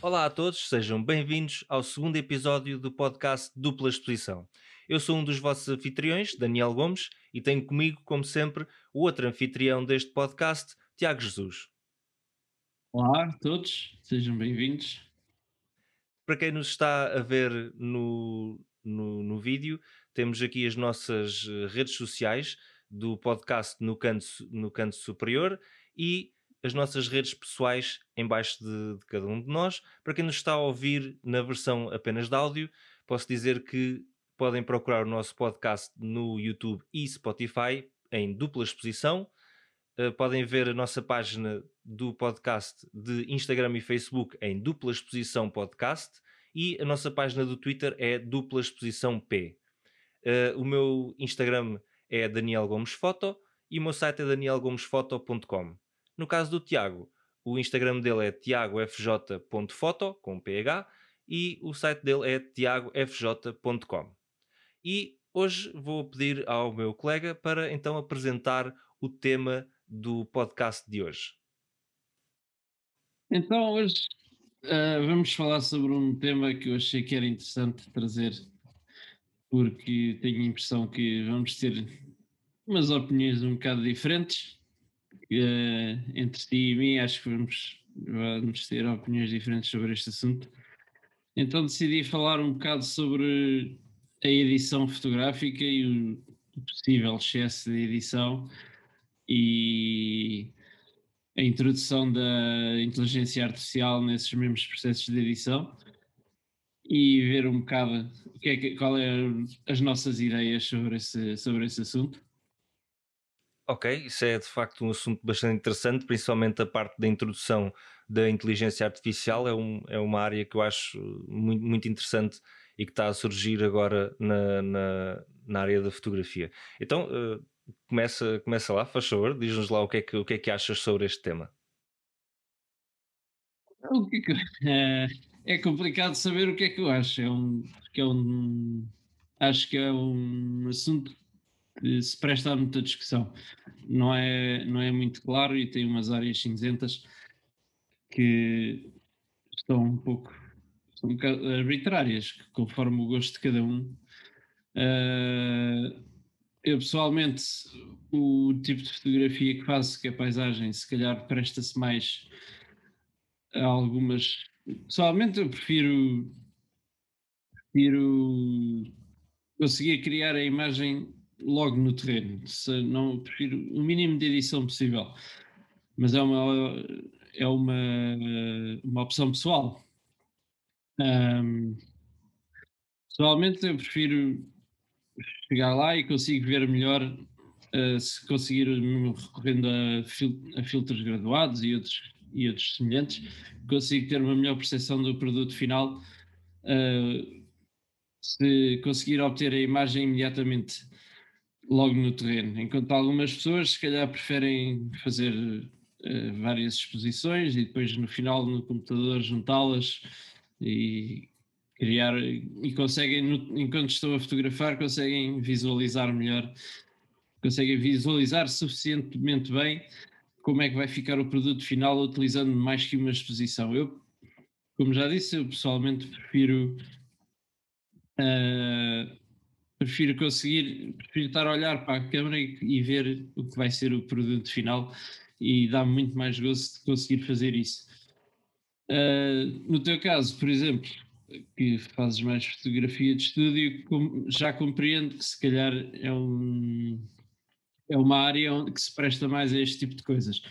Olá a todos, sejam bem-vindos ao segundo episódio do podcast Dupla Exposição. Eu sou um dos vossos anfitriões, Daniel Gomes, e tenho comigo, como sempre, o outro anfitrião deste podcast, Tiago Jesus. Olá a todos, sejam bem-vindos. Para quem nos está a ver no, no, no vídeo, temos aqui as nossas eh, redes sociais do podcast no canto, no canto superior e as nossas redes pessoais embaixo de, de, cada um de nós. Para quem nos está a ouvir na versão apenas de áudio, posso dizer que podem procurar o nosso podcast no YouTube e Spotify em dupla exposição. Uh, podem ver a nossa página do podcast de Instagram e Facebook em dupla exposição podcast e a nossa página do Twitter é dupla exposição P. Uh, o meu Instagram é Daniel Gomes Foto e o meu site é danielgomesfoto.com. No caso do Tiago, o Instagram dele é tiagofj.foto, com PH, e o site dele é tiagofj.com. E hoje vou pedir ao meu colega para então apresentar o tema do podcast de hoje. Então, hoje uh, vamos falar sobre um tema que eu achei que era interessante trazer, porque tenho a impressão que vamos ter umas opiniões um bocado diferentes uh, entre ti e mim, acho que vamos, vamos ter opiniões diferentes sobre este assunto. Então decidi falar um bocado sobre a edição fotográfica e o, possível excesso de edição e a introdução da inteligência artificial nesses mesmos processos de edição e ver um bocado que é que, qual é as nossas ideias sobre esse, sobre esse assunto. Ok, isso é de facto um assunto bastante interessante, principalmente a parte da introdução da inteligência artificial. É, um, é uma área que eu acho muito, muito interessante e que está a surgir agora na, na, na área da fotografia. Então, uh, começa, começa lá, faz favor, diz-nos lá o que, é que, o que é que achas sobre este tema. Que é, é, complicado saber o que é que eu acho. É um, é um, acho que é um assunto se presta a muita discussão. Não é, não é muito claro e tem umas áreas cinzentas que estão um pouco um bocado arbitrárias, conforme o gosto de cada um. Uh, eu pessoalmente, o tipo de fotografia que faço, que é paisagem, se calhar presta-se mais a algumas. Pessoalmente, eu prefiro, prefiro conseguir criar a imagem logo no terreno. Se não prefiro o mínimo de edição possível, mas é uma é uma, uma opção pessoal. Um, pessoalmente, eu prefiro chegar lá e consigo ver melhor uh, se conseguir recorrendo a, fil a, filtros graduados e outros e outros semelhantes, consigo ter uma melhor percepção do produto final. Uh, se conseguir obter a imagem imediatamente logo no terreno, enquanto algumas pessoas se calhar preferem fazer uh, várias exposições e depois no final no computador juntá-las e criar e conseguem, enquanto estão a fotografar, conseguem visualizar melhor, conseguem visualizar suficientemente bem como é que vai ficar o produto final utilizando mais que uma exposição. Eu, como já disse, eu pessoalmente prefiro uh, prefiro conseguir, prefiro estar a olhar para a câmera e, e ver o que vai ser o produto final e dá-me muito mais gosto de conseguir fazer isso. Uh, no teu caso, por exemplo, que fazes mais fotografia de estúdio, já compreendo que se calhar é, um, é uma área que se presta mais a este tipo de coisas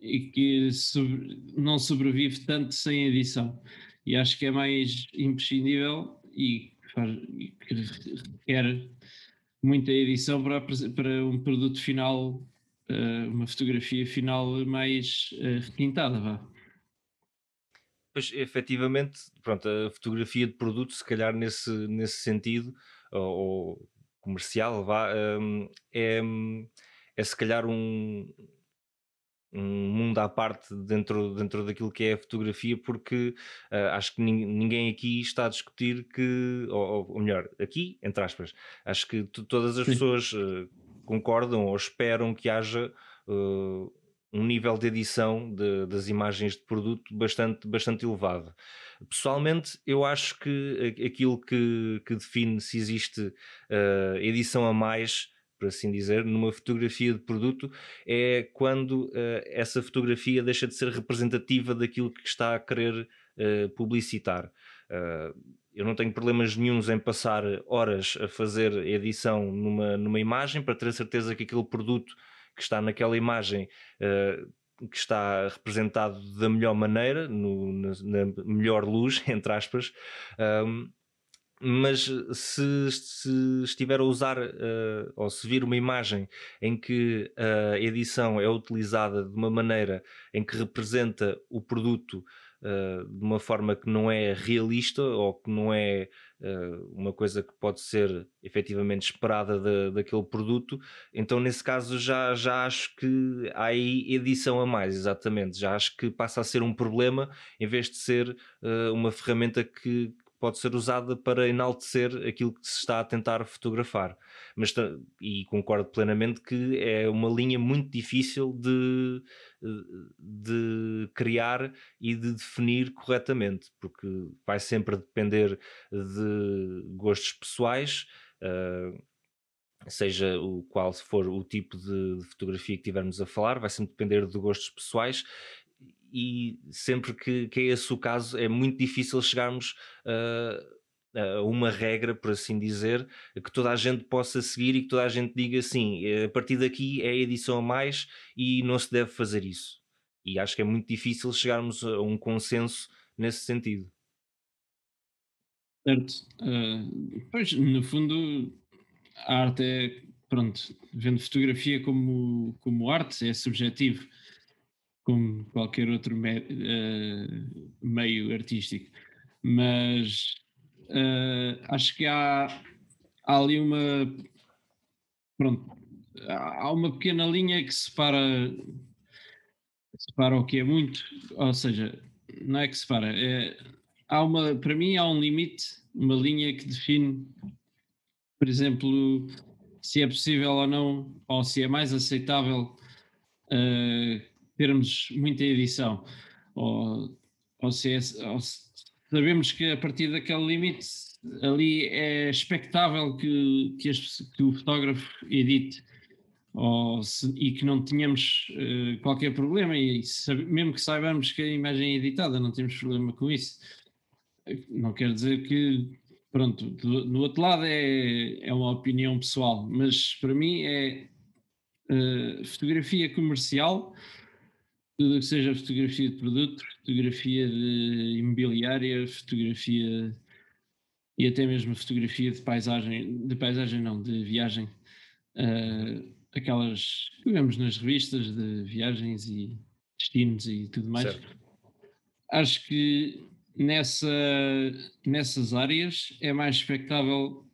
e que sobre, não sobrevive tanto sem edição. E acho que é mais imprescindível e que requer muita edição para, para um produto final, uh, uma fotografia final mais uh, requintada, vá. Pois, efetivamente, pronto, a fotografia de produto, se calhar nesse, nesse sentido, ou, ou comercial, vá, um, é, é se calhar um, um mundo à parte dentro, dentro daquilo que é a fotografia, porque uh, acho que ninguém aqui está a discutir que, ou, ou melhor, aqui, entre aspas, acho que todas as Sim. pessoas uh, concordam ou esperam que haja uh, um nível de edição de, das imagens de produto bastante, bastante elevado. Pessoalmente, eu acho que aquilo que, que define se existe edição a mais por assim dizer, numa fotografia de produto é quando uh, essa fotografia deixa de ser representativa daquilo que está a querer uh, publicitar. Uh, eu não tenho problemas nenhums em passar horas a fazer edição numa, numa imagem para ter a certeza que aquele produto que está naquela imagem que está representado da melhor maneira, no, na, na, melhor luz, entre aspas, um, mas se, se, estiver a usar uh, ou se vir uma imagem em que a edição é utilizada de uma maneira em que representa o produto uh, de uma forma que não é realista ou que não é uh, uma coisa que pode ser efetivamente esperada de, daquele produto, então nesse caso já, já acho que há aí edição a mais, exatamente. Já acho que passa a ser um problema em vez de ser uma ferramenta que pode ser usada para enaltecer aquilo que se está a tentar fotografar. Mas, e concordo plenamente que é uma linha muito difícil de, de criar e de definir corretamente, porque vai sempre depender de gostos pessoais. Uh, seja o qual for o tipo de, fotografia que tivermos a falar, vai sempre depender de gostos pessoais e sempre que, que é esse o caso, é muito difícil chegarmos uh, a uma regra, por assim dizer, que toda a gente possa seguir e que toda a gente diga assim: a partir daqui é a edição a mais e não se deve fazer isso. E acho que é muito difícil chegarmos a um consenso nesse sentido. Certo. Uh, pois, no fundo, a arte é, pronto, vendo fotografia como, como arte, é subjetivo como qualquer outro me, uh, meio artístico. Mas uh, acho que há, há, ali uma. Pronto, há uma pequena linha que separa, separa o que é muito, ou seja, não é que separa, é, há uma, para mim há um limite, uma linha que define, por exemplo, se é possível ou não, ou se é mais aceitável uh, termos muita edição, ou, ou, se é, ou se sabemos que a partir daquele limite ali é expectável que, que, que o fotógrafo edite. Se, e que não tenhamos uh, qualquer problema. E sabe, mesmo que saibamos que a imagem é editada não temos problema com isso. Não quer dizer que pronto, do, no outro lado é, é uma opinião pessoal mas para mim é uh, fotografia comercial tudo o que seja fotografia de produto, fotografia de imobiliária, fotografia e até mesmo fotografia de paisagem, de paisagem não, de viagem, uh, aquelas que vemos nas revistas de viagens e destinos e tudo mais. Certo. Acho que nessa, nessas áreas é mais expectável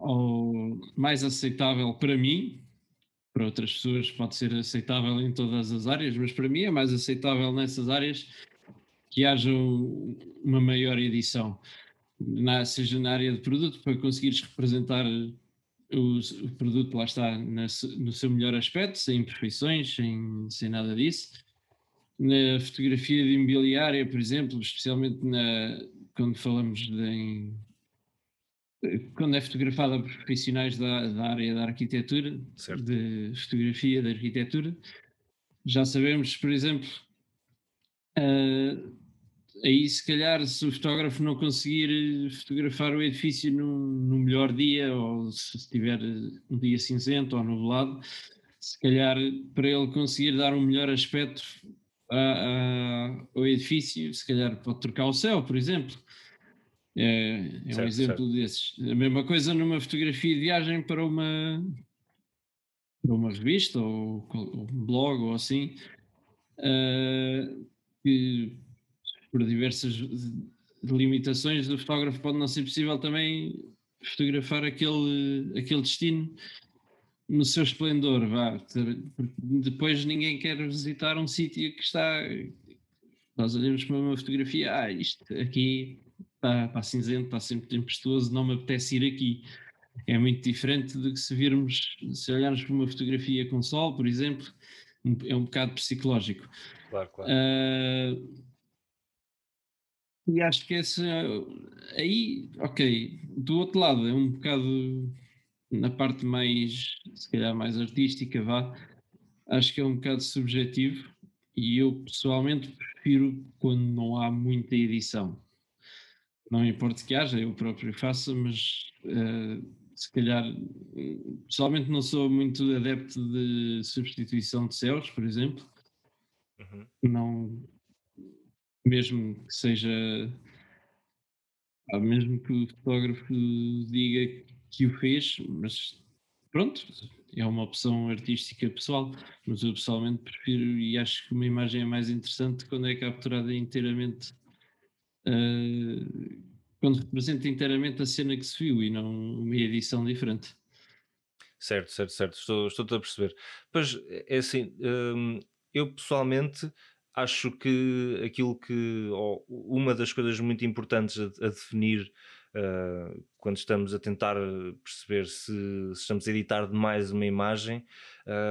ou mais aceitável para mim para outras pessoas pode ser aceitável em todas as áreas, mas para mim é mais aceitável nessas áreas que haja uma maior edição, na, seja na área de produto, para conseguires representar o, o produto, lá está, na, no seu melhor aspecto, sem imperfeições, sem, sem nada disso. Na fotografia de imobiliária, por exemplo, especialmente na, quando falamos de, em quando é fotografada por profissionais da, da área da arquitetura, certo. de fotografia da arquitetura, já sabemos, por exemplo, uh, aí se calhar se o fotógrafo não conseguir fotografar o edifício no melhor dia, ou se tiver um dia cinzento ou nublado, se calhar para ele conseguir dar um melhor aspecto a, a, ao edifício, se calhar pode trocar o céu, por exemplo é, é certo, um exemplo certo. desses. A mesma coisa numa fotografia de viagem para uma, para uma revista ou, ou um blog ou assim, uh, que por diversas limitações do fotógrafo pode não ser possível também fotografar aquele, aquele destino no seu esplendor, vá. Depois ninguém quer visitar um sítio que está. Nós olhamos para uma fotografia, ah, isto aqui está, está cinzento, está sempre tempestuoso, não me apetece ir aqui. É muito diferente do que se virmos, se olharmos para uma fotografia com sol, por exemplo, é um bocado psicológico. Claro, claro. Uh, e acho que essa aí, ok, do outro lado é um bocado na parte mais, se calhar mais artística, vá, acho que é um bocado subjetivo e eu pessoalmente prefiro quando não há muita edição. Não importa que haja, eu próprio faça, mas uh, se calhar pessoalmente não sou muito adepto de substituição de céus, por exemplo. Uhum. Não, mesmo que seja, mesmo que o fotógrafo diga que o fez, mas pronto, é uma opção artística pessoal, mas eu pessoalmente prefiro e acho que uma imagem é mais interessante quando é capturada inteiramente, uh, quando representa inteiramente a cena que se viu e não uma edição diferente. Certo, certo, certo, estou, estou a perceber. Pois é assim, hum, eu pessoalmente acho que aquilo que, uma das coisas muito importantes a, a definir uh, quando estamos a tentar perceber se, se, estamos a editar demais uma imagem,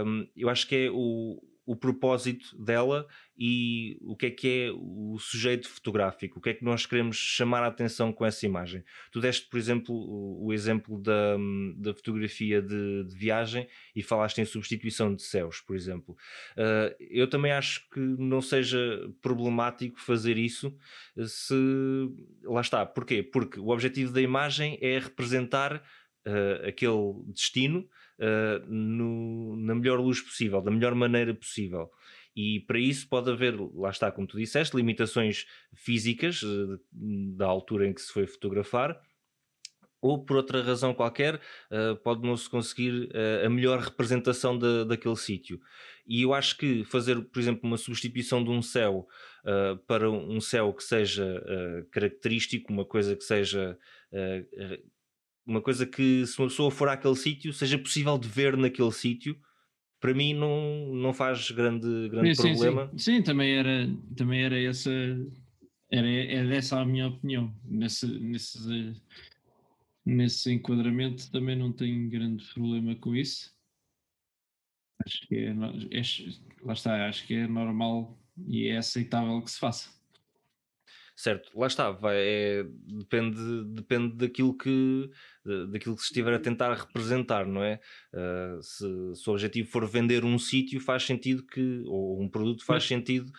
um, eu acho que é o, o propósito dela e o que é que é o sujeito fotográfico, o que é que nós queremos chamar a atenção com essa imagem. Tu deste, por exemplo, o, o exemplo da, da fotografia de, de, viagem e falaste em substituição de céus, por exemplo. Uh, eu também acho que não seja problemático fazer isso se. Lá está. Porquê? Porque o objetivo da imagem é representar uh, aquele destino no, na melhor luz possível, da melhor maneira possível. E para isso pode haver, lá está, como tu disseste, limitações físicas uh, da altura em que se foi fotografar, ou por outra razão qualquer, uh, pode não se conseguir uh, a melhor representação de, daquele sítio. E eu acho que fazer, por exemplo, uma substituição de um céu para um céu que seja característico, uma coisa que seja uma coisa que se uma pessoa for àquele sítio seja possível de ver naquele sítio para mim não, não faz grande, grande sim, problema sim, sim, também era também era essa era, era essa a minha opinião. Nesse, nesse, nesse enquadramento também não tenho grande problema com isso. Acho que é, é lá está, acho que é normal e é aceitável que se faça certo, lá está, vai, é, depende, depende daquilo que daquilo que se estiver a tentar representar, não é? Uh, se, se, o objetivo for vender um sítio, faz sentido que, ou um produto, faz sentido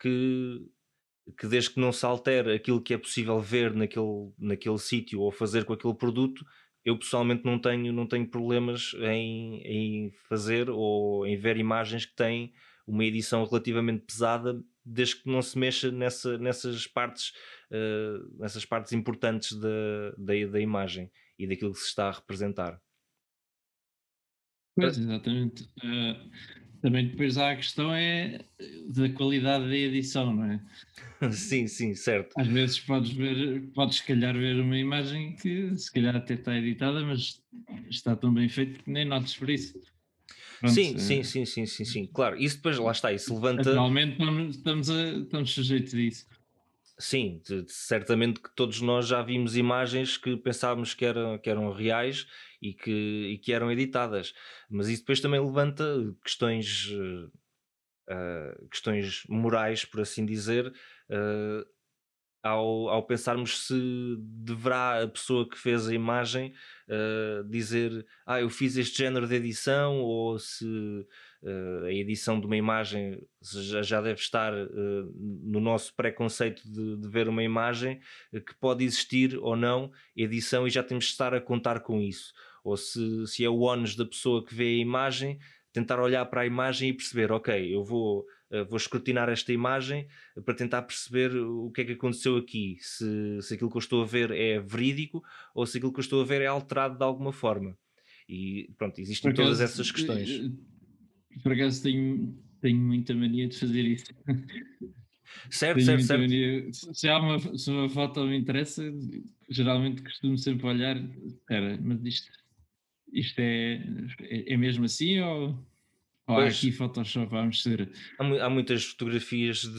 que, que desde que não se altere aquilo que é possível ver naquele, naquele sítio ou fazer com aquele produto, eu pessoalmente não tenho, não tenho problemas em, em fazer ou em ver imagens que têm uma edição relativamente pesada desde que não se mexa nessa, nessas partes uh, nessas partes importantes da, da, da, imagem e daquilo que se está a representar. Pois, exatamente. Uh, também depois há a questão é da qualidade da edição, não é? sim, sim, certo. Às vezes podes ver, podes se calhar ver uma imagem que se calhar até está editada, mas está tão bem feito que nem notes por isso. Pronto, sim, é... sim, sim, sim, sim, sim, claro. Isso depois lá está, isso levanta. Atualmente estamos, a, estamos sujeitos a isso. Sim, de, de, certamente que todos nós já vimos imagens que pensávamos que eram, que eram reais e que, e que eram editadas, mas isso depois também levanta questões, uh, questões morais, por assim dizer, uh, ao, ao pensarmos se deverá a pessoa que fez a imagem uh, dizer ah, eu fiz este género de edição ou se uh, a edição de uma imagem já, já deve estar uh, no nosso preconceito de, de, ver uma imagem que pode existir ou não edição e já temos de estar a contar com isso. Ou se, se é o ónus da pessoa que vê a imagem tentar olhar para a imagem e perceber ok, eu vou vou escrutinar esta imagem para tentar perceber o que é que aconteceu aqui, se, se aquilo que eu estou a ver é verídico ou se aquilo que eu estou a ver é alterado de alguma forma. E pronto, existem todas essas questões. Eh, por acaso tenho, tenho muita mania de fazer isso. Certo, tenho certo, certo. Mania, se, há uma, se uma foto me interessa, geralmente costumo sempre olhar, espera, mas isto isto é, é, é mesmo assim ou, ou Pois. aqui Photoshop a mexer? Há, há muitas fotografias de,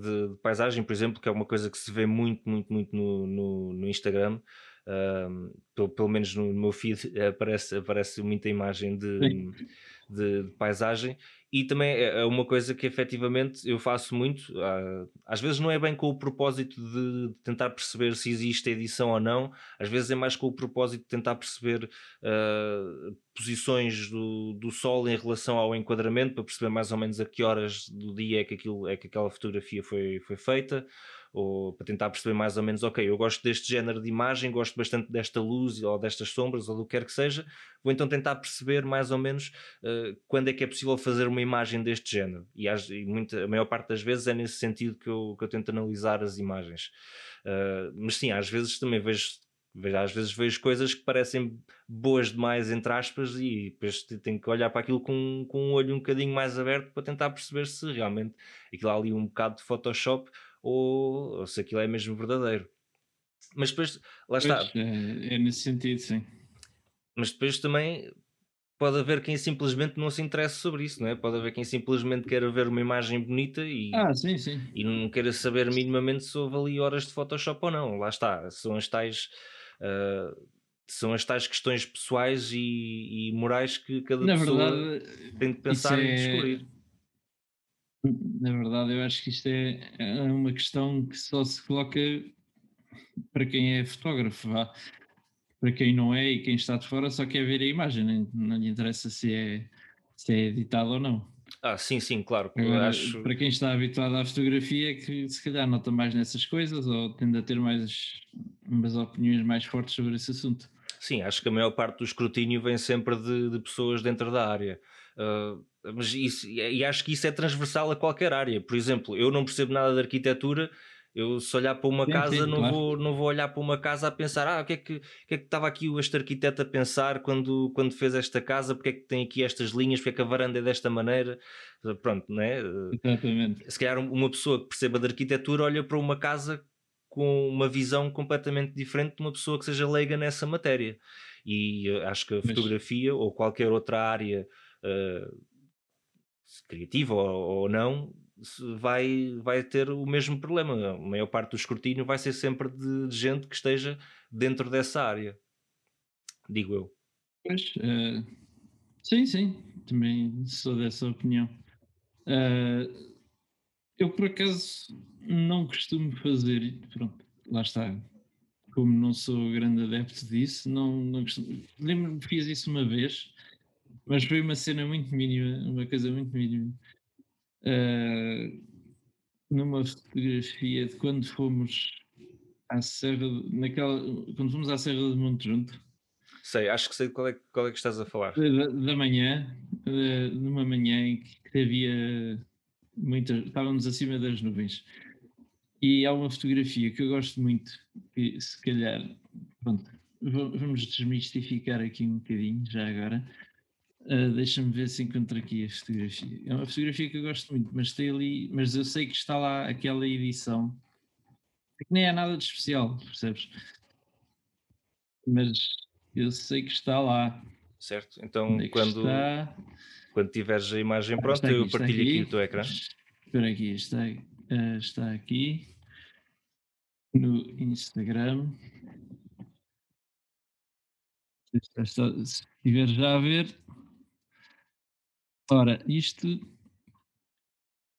de- de paisagem, por exemplo, que é uma coisa que se vê muito, muito, muito no, no, no Instagram. Ahm, pelo, pelo menos no, no meu feed aparece, aparece muita imagem de, Sim. De, de paisagem e também é é uma coisa que efetivamente eu faço muito. ah, às vezes não é bem com o propósito de tentar perceber se existe edição ou não, às vezes é mais com o propósito de tentar perceber ah, posições do, do sol em relação ao enquadramento para perceber mais ou menos a que horas do dia é que, aquilo, é que aquela fotografia foi, foi feita ou para tentar perceber mais ou menos, ok, eu gosto deste género de imagem, gosto bastante desta luz ou destas sombras ou do que quer que seja, vou então tentar perceber mais ou menos uh, quando é que é possível fazer uma imagem deste género. E, e muita, a maior parte das vezes é nesse sentido que eu, que eu tento analisar as imagens. Uh, mas sim, às vezes também vejo, às vezes vejo coisas que parecem boas demais, entre aspas, e depois te- tenho que olhar para aquilo com, com um olho um bocadinho mais aberto para tentar perceber se realmente aquilo ali um bocado de Photoshop ou, ou se aquilo é mesmo verdadeiro. Mas depois, lá está, Pois, é, é nesse sentido, sim. mas depois também pode haver quem simplesmente não se interesse sobre isso, não é? Pode haver quem simplesmente queira ver uma imagem bonita e, Ah, sim, sim. e não queira saber minimamente se houve ali horas de Photoshop ou não. Lá está, são as tais. ah, são as tais questões pessoais e, e morais que cada Na pessoa verdade, tem de pensar e é- descobrir. Na verdade, eu acho que isto é, é uma questão que só se coloca para quem é fotógrafo, vá. Para quem não é e quem está de fora só quer ver a imagem, não lhe interessa se é, se é editado ou não. Ah, sim, sim, claro. Agora, acho, para quem está habituado à fotografia, que se calhar nota mais nessas coisas ou tende a ter mais umas opiniões mais fortes sobre esse assunto. Sim, acho que a maior parte do escrutínio vem sempre de, de pessoas dentro da área. Ah, mas isso, e acho que isso é transversal a qualquer área. Por exemplo, eu não percebo nada de arquitetura. Eu, se olhar para uma Sim, casa, sim, não, claro. vou, não vou olhar para uma casa a pensar: ah, o que é que, o que, é que estava aqui este arquiteto a pensar quando, quando fez esta casa? Porque é que tem aqui estas linhas? Porque é que a varanda é desta maneira? Pronto, né? Ah, Exatamente. se calhar um- uma pessoa que perceba de arquitetura olha para uma casa com uma visão completamente diferente de uma pessoa que seja leiga nessa matéria. E eh, acho que a Mas- fotografia ou qualquer outra área criativa ou, ou não vai, vai ter o mesmo problema. A maior parte do escrutínio vai ser sempre de, de gente que esteja dentro dessa área. Digo eu. Pois, eh, sim, sim, também sou dessa opinião. Eh, eu, por acaso, não costumo fazer, pronto, lá está. Como não sou grande adepto disso, não, não costumo. Lembro-me que fiz isso uma vez, mas foi uma cena muito mínima, uma coisa muito mínima. Eh, numa fotografia de quando fomos à Serra, de- naquela, quando fomos à Serra de Monte Junto, Sei, acho que sei qual é, qual é que estás a falar. da, da manhã, numa manhã em que havia muitas, estávamos acima das nuvens. E há uma fotografia que eu gosto muito, que se calhar, pronto, va- vamos desmistificar aqui um bocadinho já agora. Uh, Deixa-me ver se encontro aqui a fotografia. É uma fotografia que eu gosto muito, mas tem ali, mas eu sei que está lá aquela edição que nem é nada de especial, percebes? Mas eu sei que está lá. Certo? Então, é quando, está? quando tiveres a imagem Ah, pronta, aqui, eu partilho aqui, aqui. o teu ecrã. Espera aqui, está, eh, está aqui no Instagram. Está- está- se estiver já a ver. Ora, isto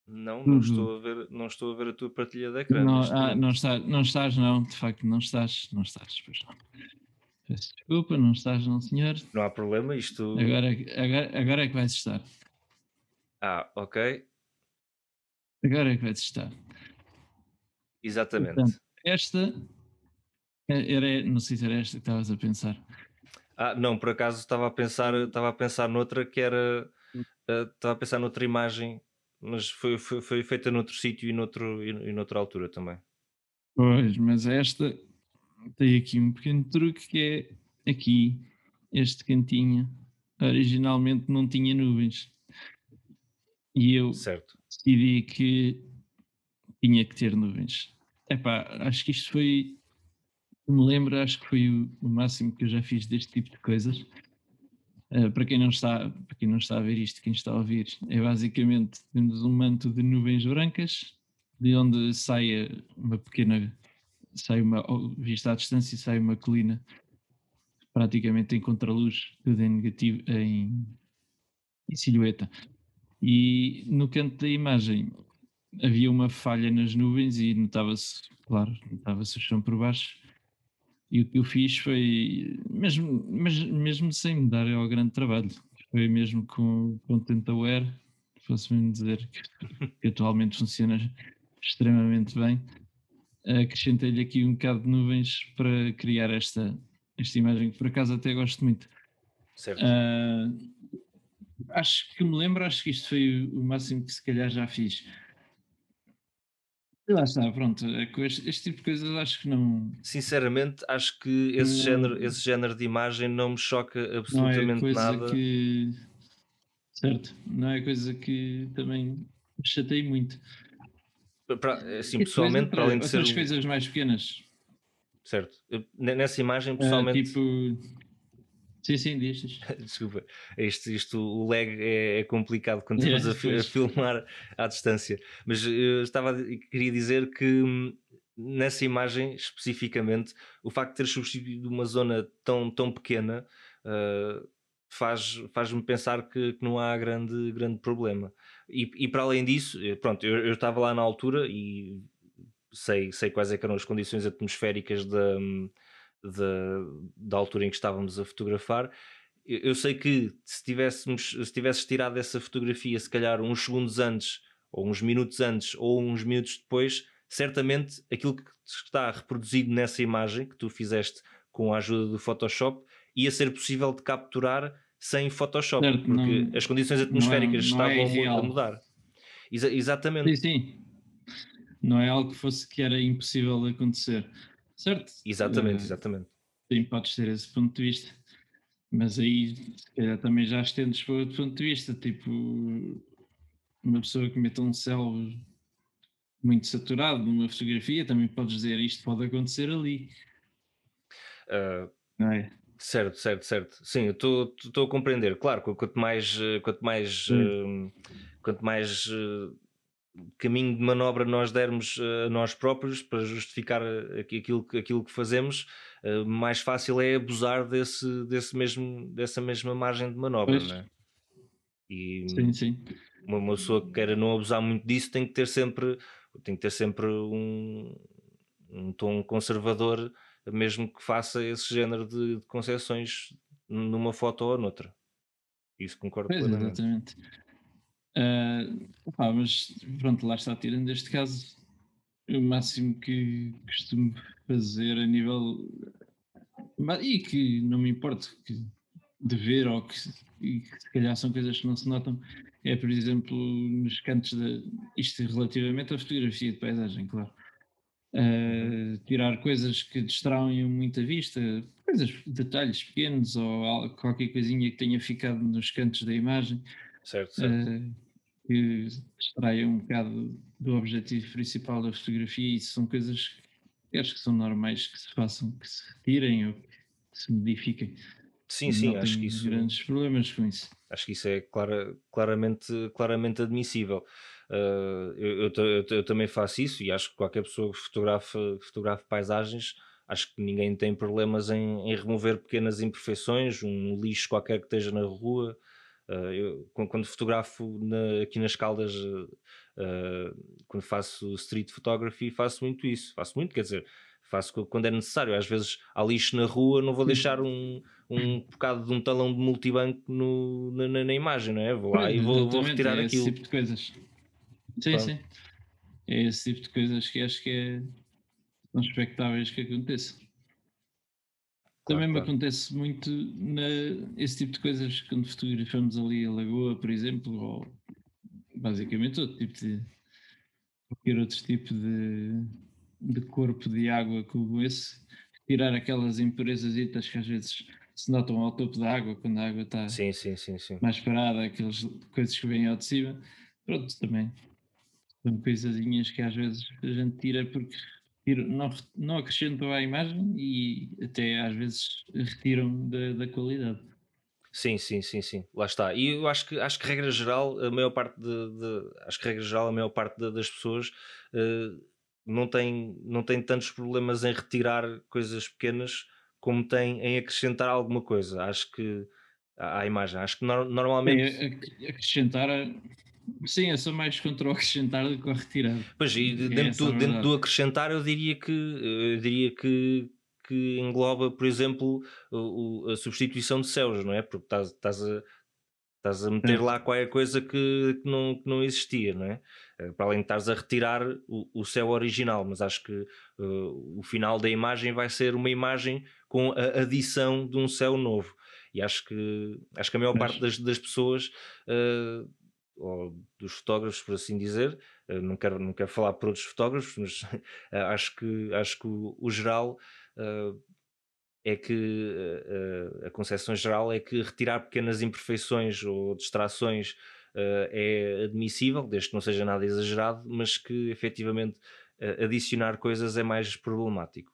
Não, não Uhum. estou a ver, não estou a ver a tua partilha de ecrã. não, ah, não, está, não estás, não, de facto, não estás, não estás, pois não. Peço desculpa, não estás, não, senhor. Não há problema, isto. Agora, agora, agora é que vais estar. Ah, ok, Agora é que vais estar. exatamente. Portanto, Esta eh, era, não sei se era esta que estavas a pensar. Ah, não, por acaso estava a pensar, estava a pensar noutra que era, estava a pensar noutra imagem, mas foi, foi, foi feita noutro sítio e, noutro, e, e noutra altura também. Pois, mas esta tem aqui um pequeno truque que é aqui, este cantinho, originalmente não tinha nuvens. E eu Certo. decidi que tinha que ter nuvens. Epá, acho que isto foi, me lembro, acho que foi o, o máximo que eu já fiz deste tipo de coisas. Uh, para, quem não está, para quem não está a ver isto, quem está a ouvir, é basicamente temos um manto de nuvens brancas, de onde sai uma pequena, sai uma, vista à distância, sai uma colina praticamente em contraluz, tudo em negativo, em, em silhueta. E no canto da imagem havia uma falha nas nuvens e notava-se, claro, notava-se o chão por baixo. E o que eu fiz foi, mesmo, mesmo, mesmo sem me dar ao grande trabalho, foi mesmo com, com Tentaware, fosse mesmo dizer que, que atualmente funciona extremamente bem. Acrescentei-lhe aqui um bocado de nuvens para criar esta, esta imagem, que por acaso até gosto muito. Certo. Uh, acho que me lembro, acho que isto foi o máximo que se calhar já fiz. Lá está, pronto. É este, este, tipo de coisas acho que não. Sinceramente, acho que esse, não, género, esse género de imagem não me choca absolutamente não é coisa nada. Que, certo, não é coisa que também me chatei muito. Para, assim, pessoalmente, para além de ser. coisas mais pequenas. Certo. Nessa imagem, ah, pessoalmente. Uh, tipo Sim, sim, diz. Desculpa, isto, isto, o lag é, é complicado quando estamos yeah, a, a, filmar à distância. Mas eu estava, queria dizer que hum, nessa imagem especificamente, o facto de ter substituído uma zona tão, tão pequena uh, faz, faz-me pensar que, que, não há grande, grande problema. E, e para além disso, eh, pronto, eu, eu, estava lá na altura e sei, sei quais é eram as condições atmosféricas da. Um, da, da altura em que estávamos a fotografar. Eu, eu sei que se tivéssemos, se tivesses tirado essa fotografia, se calhar uns segundos antes, ou uns minutos antes, ou uns minutos depois, certamente aquilo que está reproduzido nessa imagem que tu fizeste com a ajuda do Photoshop ia ser possível de capturar sem Photoshop, certo, porque não, as condições atmosféricas não é, não estavam é a mudar. Exa exatamente. Sim, sim. Não é algo que fosse que era impossível de acontecer certo? Exatamente, uh, exatamente. Sim, podes ter esse ponto de vista. Mas aí, se calhar, também já estendes para outro ponto de vista, tipo, uma pessoa que mete um céu muito saturado numa fotografia, também podes dizer isto pode acontecer ali. Uh, não é? Certo, certo, certo. Sim, eu estou a compreender. Claro, quanto mais, quanto mais, uh, quanto mais uh, caminho de manobra nós dermos eh, a nós próprios para justificar eh, aquilo, aquilo que fazemos, eh, mais fácil é abusar desse, desse mesmo, dessa mesma margem de manobra, pois. não é? E sim, sim. Uma, pessoa que queira não abusar muito disso tem que ter sempre, tem que ter sempre um, um tom conservador, mesmo que faça esse género de, de concessões numa foto ou noutra. Isso concordo pois, plenamente. Exatamente. Uh, mas pronto, lá está, tirando este caso, o máximo que costumo fazer a nível. E que não me importa que, de ver ou que, e que se calhar são coisas que não se notam, é por exemplo nos cantos da. Isto relativamente à fotografia de paisagem, claro. Uh, tirar coisas que distraem muito a vista, coisas, detalhes pequenos ou qualquer coisinha que tenha ficado nos cantos da imagem. Certo, certo. Uh, que distraem um bocado do objetivo principal da fotografia e são coisas que acho que são normais que se façam, que se retirem ou que se modifiquem. Sim, sim, Não acho que isso. grandes problemas com isso. Acho que isso é clara, claramente, claramente admissível. Uh, eu, eu, eu, eu, também faço isso e acho que qualquer pessoa que fotografe, fotografe paisagens, acho que ninguém tem problemas em, em remover pequenas imperfeições, um lixo qualquer que esteja na rua, eu, quando fotografo na, aqui nas Caldas, uh, quando faço street photography, faço muito isso. Faço muito, quer dizer, faço quando é necessário. Às vezes há lixo na rua, não vou deixar um, um bocado de um talão de multibanco no, na, na, imagem, não é? Vou lá e vou, vou retirar é aquilo. Esse tipo de coisas. Sim, Pronto. sim. É esse tipo de coisas que acho que é, são expectáveis que aconteça. Também me acontece muito na, esse tipo de coisas quando fotografamos ali a lagoa, por exemplo, ou basicamente outro tipo de qualquer outro tipo de, de corpo de água como esse, tirar aquelas impurezas que às vezes se notam ao topo da água quando a água está sim, sim, sim, mais parada, aquelas coisas que vêm ao de cima, pronto, também são coisazinhas que às vezes a gente tira porque não, não acrescentam à imagem e até às vezes retiram da, da qualidade. Sim, sim, sim, sim, lá está. E eu acho que, acho que regra geral, a maior parte de, de- acho que regra geral, a maior parte da- das pessoas eh, não tem, não tem tantos problemas em retirar coisas pequenas como tem em acrescentar alguma coisa. Acho que à, à imagem, acho que Sim, normalmente, a- acrescentar. Sim, eu sou mais contra o acrescentar do que o retirar. pois, e É dentro a do, dentro do acrescentar, eu diria que eu diria que que engloba, por exemplo, o- o- a substituição de céus, não é? Porque estás, estás a, Estás a meter Certo. lá qualquer coisa que, que não, que não existia, não é? Eh, Para além de estares a retirar o, o céu original, mas acho que eh, o final da imagem vai ser uma imagem com a adição de um céu novo. E acho que, acho que a maior Pois. parte das, das pessoas, eh, ou dos fotógrafos, por assim dizer, eh, não, quero, não quero falar por outros fotógrafos, mas acho que, acho que o, o geral. eh, é que eh, a concepção geral é que retirar pequenas imperfeições ou distrações eh, é admissível, desde que não seja nada exagerado, mas que efetivamente adicionar coisas é mais problemático.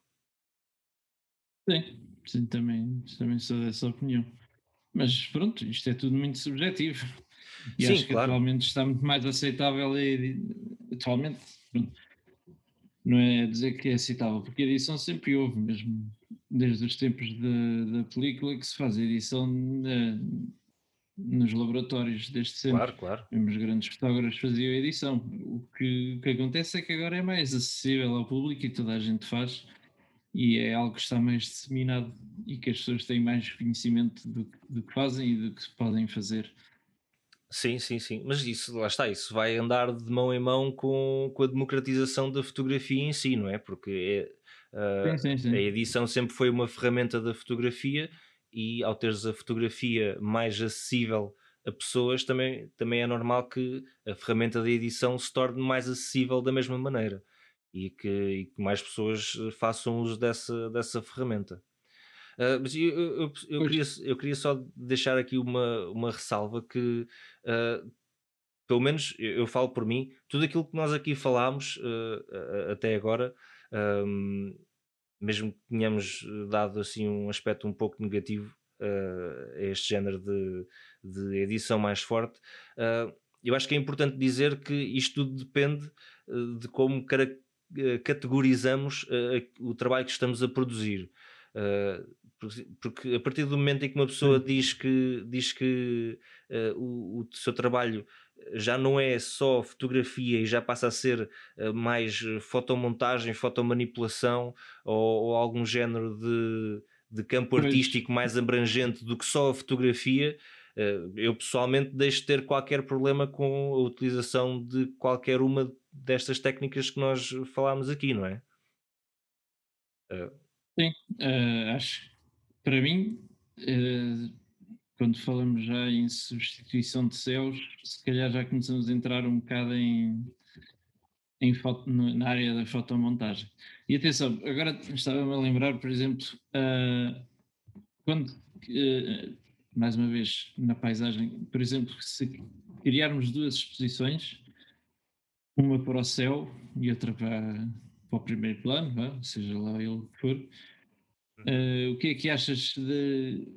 Sim, sim, também, também sou dessa opinião. Mas pronto, isto é tudo muito subjetivo. E Sim, acho que claro. atualmente está muito mais aceitável. E, atualmente, não é dizer que é aceitável, porque a edição sempre houve, mesmo desde os tempos da, da película, que se faz edição na- nos laboratórios, desde sempre. Claro, claro. Mesmo os grandes fotógrafos faziam edição. O que, o que acontece é que agora é mais acessível ao público e toda a gente faz, e é algo que está mais disseminado e que as pessoas têm mais conhecimento do, do que fazem e do que podem fazer. Sim, sim, sim. Mas isso, lá está, isso vai andar de mão em mão com, com a democratização da fotografia em si, não é? Porque é, ah, Sim, sim, sim. a edição sempre foi uma ferramenta da fotografia e ao teres a fotografia mais acessível a pessoas, também, também é normal que a ferramenta da edição se torne mais acessível da mesma maneira e que, e que mais pessoas eh, façam uso dessa, dessa ferramenta. Ah, mas eu, eu, eu- queria, eu queria só deixar aqui uma, uma ressalva que ah, pelo menos eu, eu falo por mim, tudo aquilo que nós aqui falámos a- até agora, ahm, mesmo que tenhamos dado assim um aspecto um pouco negativo a este género de, de edição mais forte, eu acho que é importante dizer que isto tudo depende de como categorizamos eh, o trabalho que estamos a produzir. Ah, porque- porque a partir do momento em que uma pessoa Sim. diz que, diz que eh, o, o seu trabalho já não é só fotografia e já passa a ser eh, mais eh, fotomontagem, fotomanipulação ou, ou algum género de, de campo artístico mais abrangente do que só a fotografia. eh, Eu pessoalmente deixo de ter qualquer problema com a utilização de qualquer uma destas técnicas que nós falámos aqui, não é? Sim, eh, acho para mim, eh, quando falamos já em substituição de céus, se calhar já começamos a entrar um bocado em, em foto- na área da fotomontagem. E atenção, agora estava-me a lembrar, por exemplo, ah, quando, eh, mais uma vez, na paisagem, por exemplo, se criarmos duas exposições, uma para o céu e outra para, para o primeiro plano, seja lá ele que for, eh, o que é que achas de.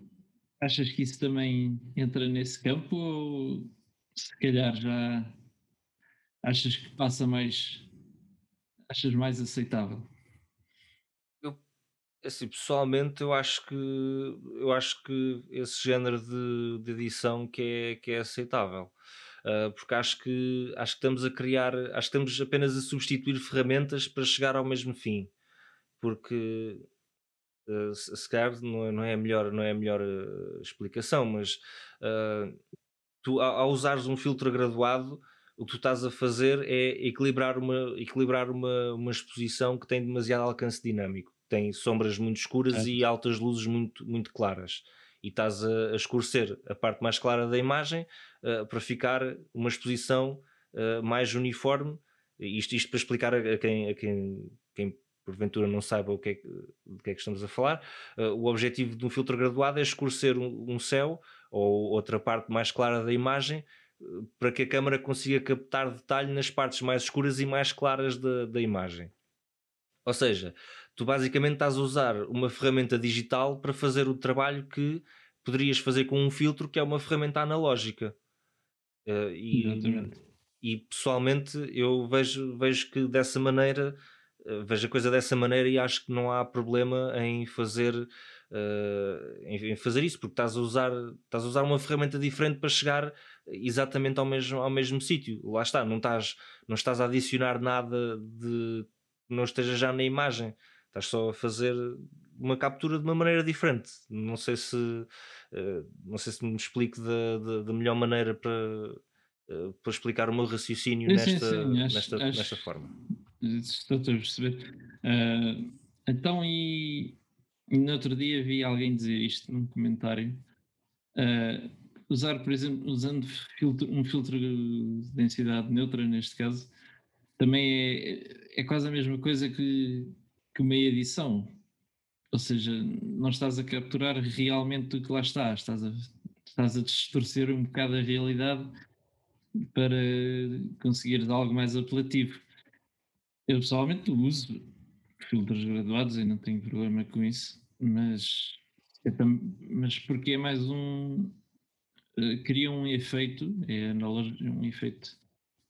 Achas que isso também entra nesse campo ou se calhar já achas que passa mais. achas mais aceitável? Assim, pessoalmente eu acho que eu acho que esse género de, de edição que é, que é aceitável. Ah, porque acho que acho que estamos a criar, acho que estamos apenas a substituir ferramentas para chegar ao mesmo fim. Porque ah, se, se calhar não é, não é a melhor, não é a melhor ah, explicação, mas ah, tu ao, ao usares um filtro graduado, o que tu estás a fazer é equilibrar uma, equilibrar uma, uma exposição que tem demasiado alcance dinâmico, tem sombras muito escuras Certo. e altas luzes muito, muito claras. E estás a, a escurecer a parte mais clara da imagem eh, para ficar uma exposição eh, mais uniforme. Isto, isto para explicar a, a quem, a quem, quem porventura não saiba o que é, que- de que é que estamos a falar. eh, o objetivo de um filtro graduado é escurecer um, um céu ou outra parte mais clara da imagem eh, para que a câmara consiga captar detalhe nas partes mais escuras e mais claras da, da imagem. Ou seja, tu basicamente estás a usar uma ferramenta digital para fazer o trabalho que poderias fazer com um filtro que é uma ferramenta analógica. Uh, e, Exatamente. e pessoalmente eu vejo, vejo que dessa maneira uh, vejo a coisa dessa maneira e acho que não há problema em fazer uh, em, fazer isso, porque estás a usar estás a usar uma ferramenta diferente para chegar exatamente ao mesmo, ao mesmo sítio. Lá está, não estás, não estás a adicionar nada de não esteja já na imagem, estás só a fazer uma captura de uma maneira diferente. Não sei se uh, não sei se me explico da, da, da melhor maneira para, uh, para explicar o meu raciocínio sim, nesta, sim. Acho, nesta, acho, nesta forma. Estou a perceber. Uh, então, e, e, no outro dia vi alguém dizer isto num comentário. usar, por exemplo, usando filtro, um filtro de densidade neutra, neste caso, também é, é quase a mesma coisa que, que uma edição ou seja, não estás a capturar realmente o que lá está, estás a, estás a distorcer um bocado a realidade para conseguires algo mais apelativo. Eu pessoalmente uso filtros graduados e não tenho problema com isso, mas, é mas porque é mais um. Uh, cria um efeito, é um efeito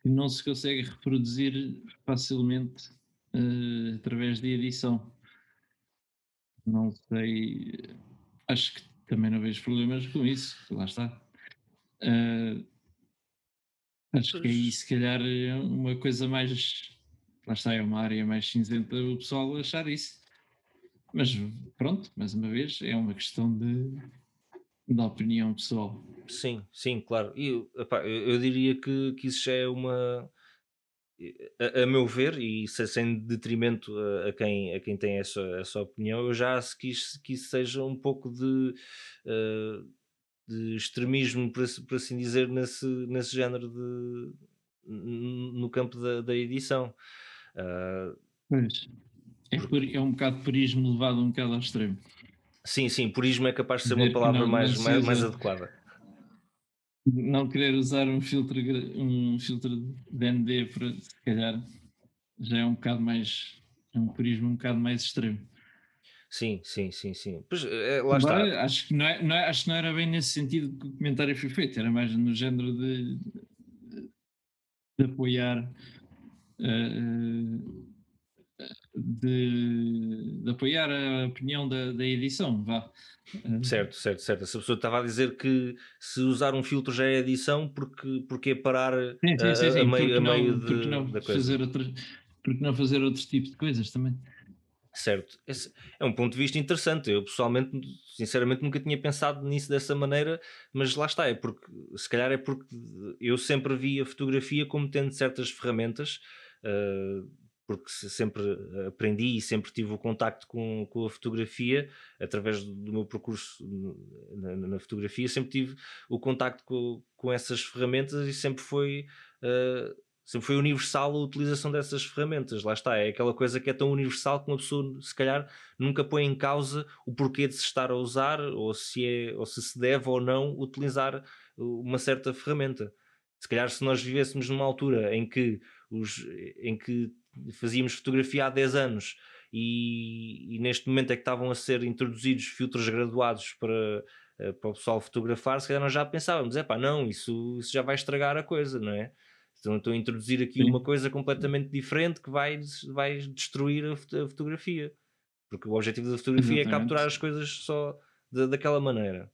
que não se consegue reproduzir facilmente uh, através de edição. Não sei. Acho que também não vejo problemas com isso. Lá está. Uh, acho que aí, se calhar, é uma coisa mais. Lá está, é uma área mais cinzenta o pessoal achar isso. Mas pronto, mais uma vez, é uma questão de, de opinião pessoal. Sim, sim, claro. E, epá, eu, eu, diria que, que isso já é uma a, a, meu ver, e sem detrimento a, a, quem, a quem tem essa, essa opinião, eu já quis que isso seja um pouco de, uh, de extremismo, por, por, assim dizer, nesse, nesse género de no campo da, da edição. Uh, pois. É, por, é um bocado purismo levado um bocado ao extremo. Sim, sim, purismo é capaz de ser uma palavra não, mais, mais, mais adequada não querer usar um filtro, um filtro de ND para se calhar já é um bocado mais é um purismo um bocado mais extremo. Sim, sim, sim, sim. Pois, é, lá Embora, está. Acho que, não é, não é, acho que não era bem nesse sentido que o comentário foi feito, era mais no género de, de apoiar uh, de, de, apoiar a opinião da, da edição, vá. Certo, certo, certo. Essa pessoa estava a dizer que se usar um filtro já é edição, porque, porque é parar sim, sim, sim, sim. A, meio, a meio de, não da coisa. Fazer outro, porque não fazer outros tipos de coisas também. Certo, Esse é um ponto de vista interessante. Eu pessoalmente, sinceramente, nunca tinha pensado nisso dessa maneira, mas lá está, é porque se calhar é porque eu sempre vi a fotografia como tendo certas ferramentas. Uh, porque sempre aprendi e sempre tive o contacto com, com a fotografia através do meu percurso na, na fotografia, sempre tive o contacto com, com essas ferramentas e sempre foi uh, sempre foi universal a utilização dessas ferramentas. Lá está, é aquela coisa que é tão universal que uma pessoa se calhar nunca põe em causa o porquê de se estar a usar ou se é ou se, se deve ou não utilizar uma certa ferramenta. Se calhar se nós vivêssemos numa altura em que os, em que fazíamos fotografia há 10 anos e, e, neste momento é que estavam a ser introduzidos filtros graduados para, eh, para o pessoal fotografar, se calhar nós já pensávamos, é pá, não, isso, isso já vai estragar a coisa, não é? Então estou a introduzir aqui Sim. uma coisa completamente diferente que vai, vai destruir a, fotografia. Porque o objetivo da fotografia Exatamente. é capturar as coisas só de, daquela maneira.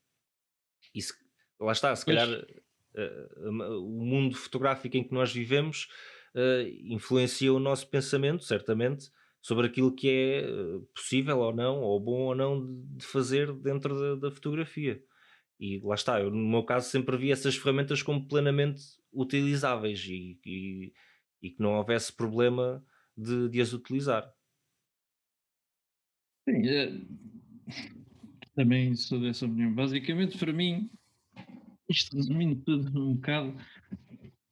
E se, lá está, se calhar uh, uh, o mundo fotográfico em que nós vivemos uh, influencia o nosso pensamento, certamente, sobre aquilo que é eh, possível ou não, ou bom ou não de fazer dentro da, da fotografia. E lá está, eu no meu caso sempre vi essas ferramentas como plenamente utilizáveis e, e, e que não houvesse problema de, de as utilizar. Sim, é... também sou dessa opinião. Basicamente, para mim, isto resumindo tudo um bocado,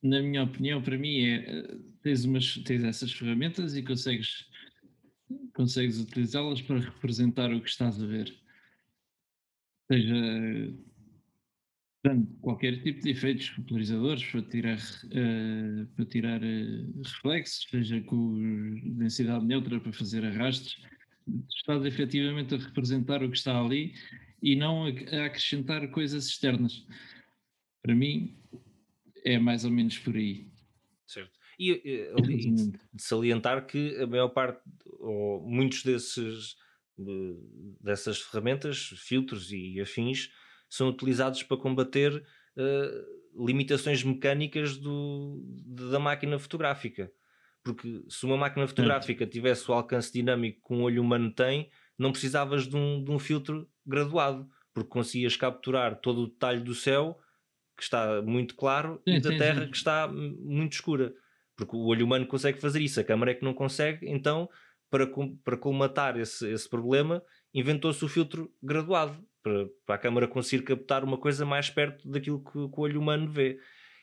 na minha opinião, para mim é tens, umas, tens essas ferramentas e consegues, consegues utilizá-las para representar o que estás a ver. Seja dando qualquer tipo de efeitos polarizadores para tirar, uh, para tirar uh, reflexos, seja com densidade neutra para fazer arrastos, estás efetivamente a representar o que está ali e não a, acrescentar coisas externas. Para mim, é mais ou menos por aí. Certo. E, e ali, de salientar que a maior parte, ou muitos desses de, dessas ferramentas, filtros e afins, são utilizados para combater uh, limitações mecânicas do, da máquina fotográfica. Porque se uma máquina fotográfica tivesse o alcance dinâmico que um olho humano tem, não precisavas de um, de um filtro graduado, porque conseguias capturar todo o detalhe do céu, que está muito claro, sim, e da sim, terra, sim. que está muito escura. Porque o olho humano consegue fazer isso, a câmera é que não consegue, então, para, para colmatar esse, esse problema, inventou-se o filtro graduado, para, para a câmera conseguir captar uma coisa mais perto daquilo que, que o olho humano vê.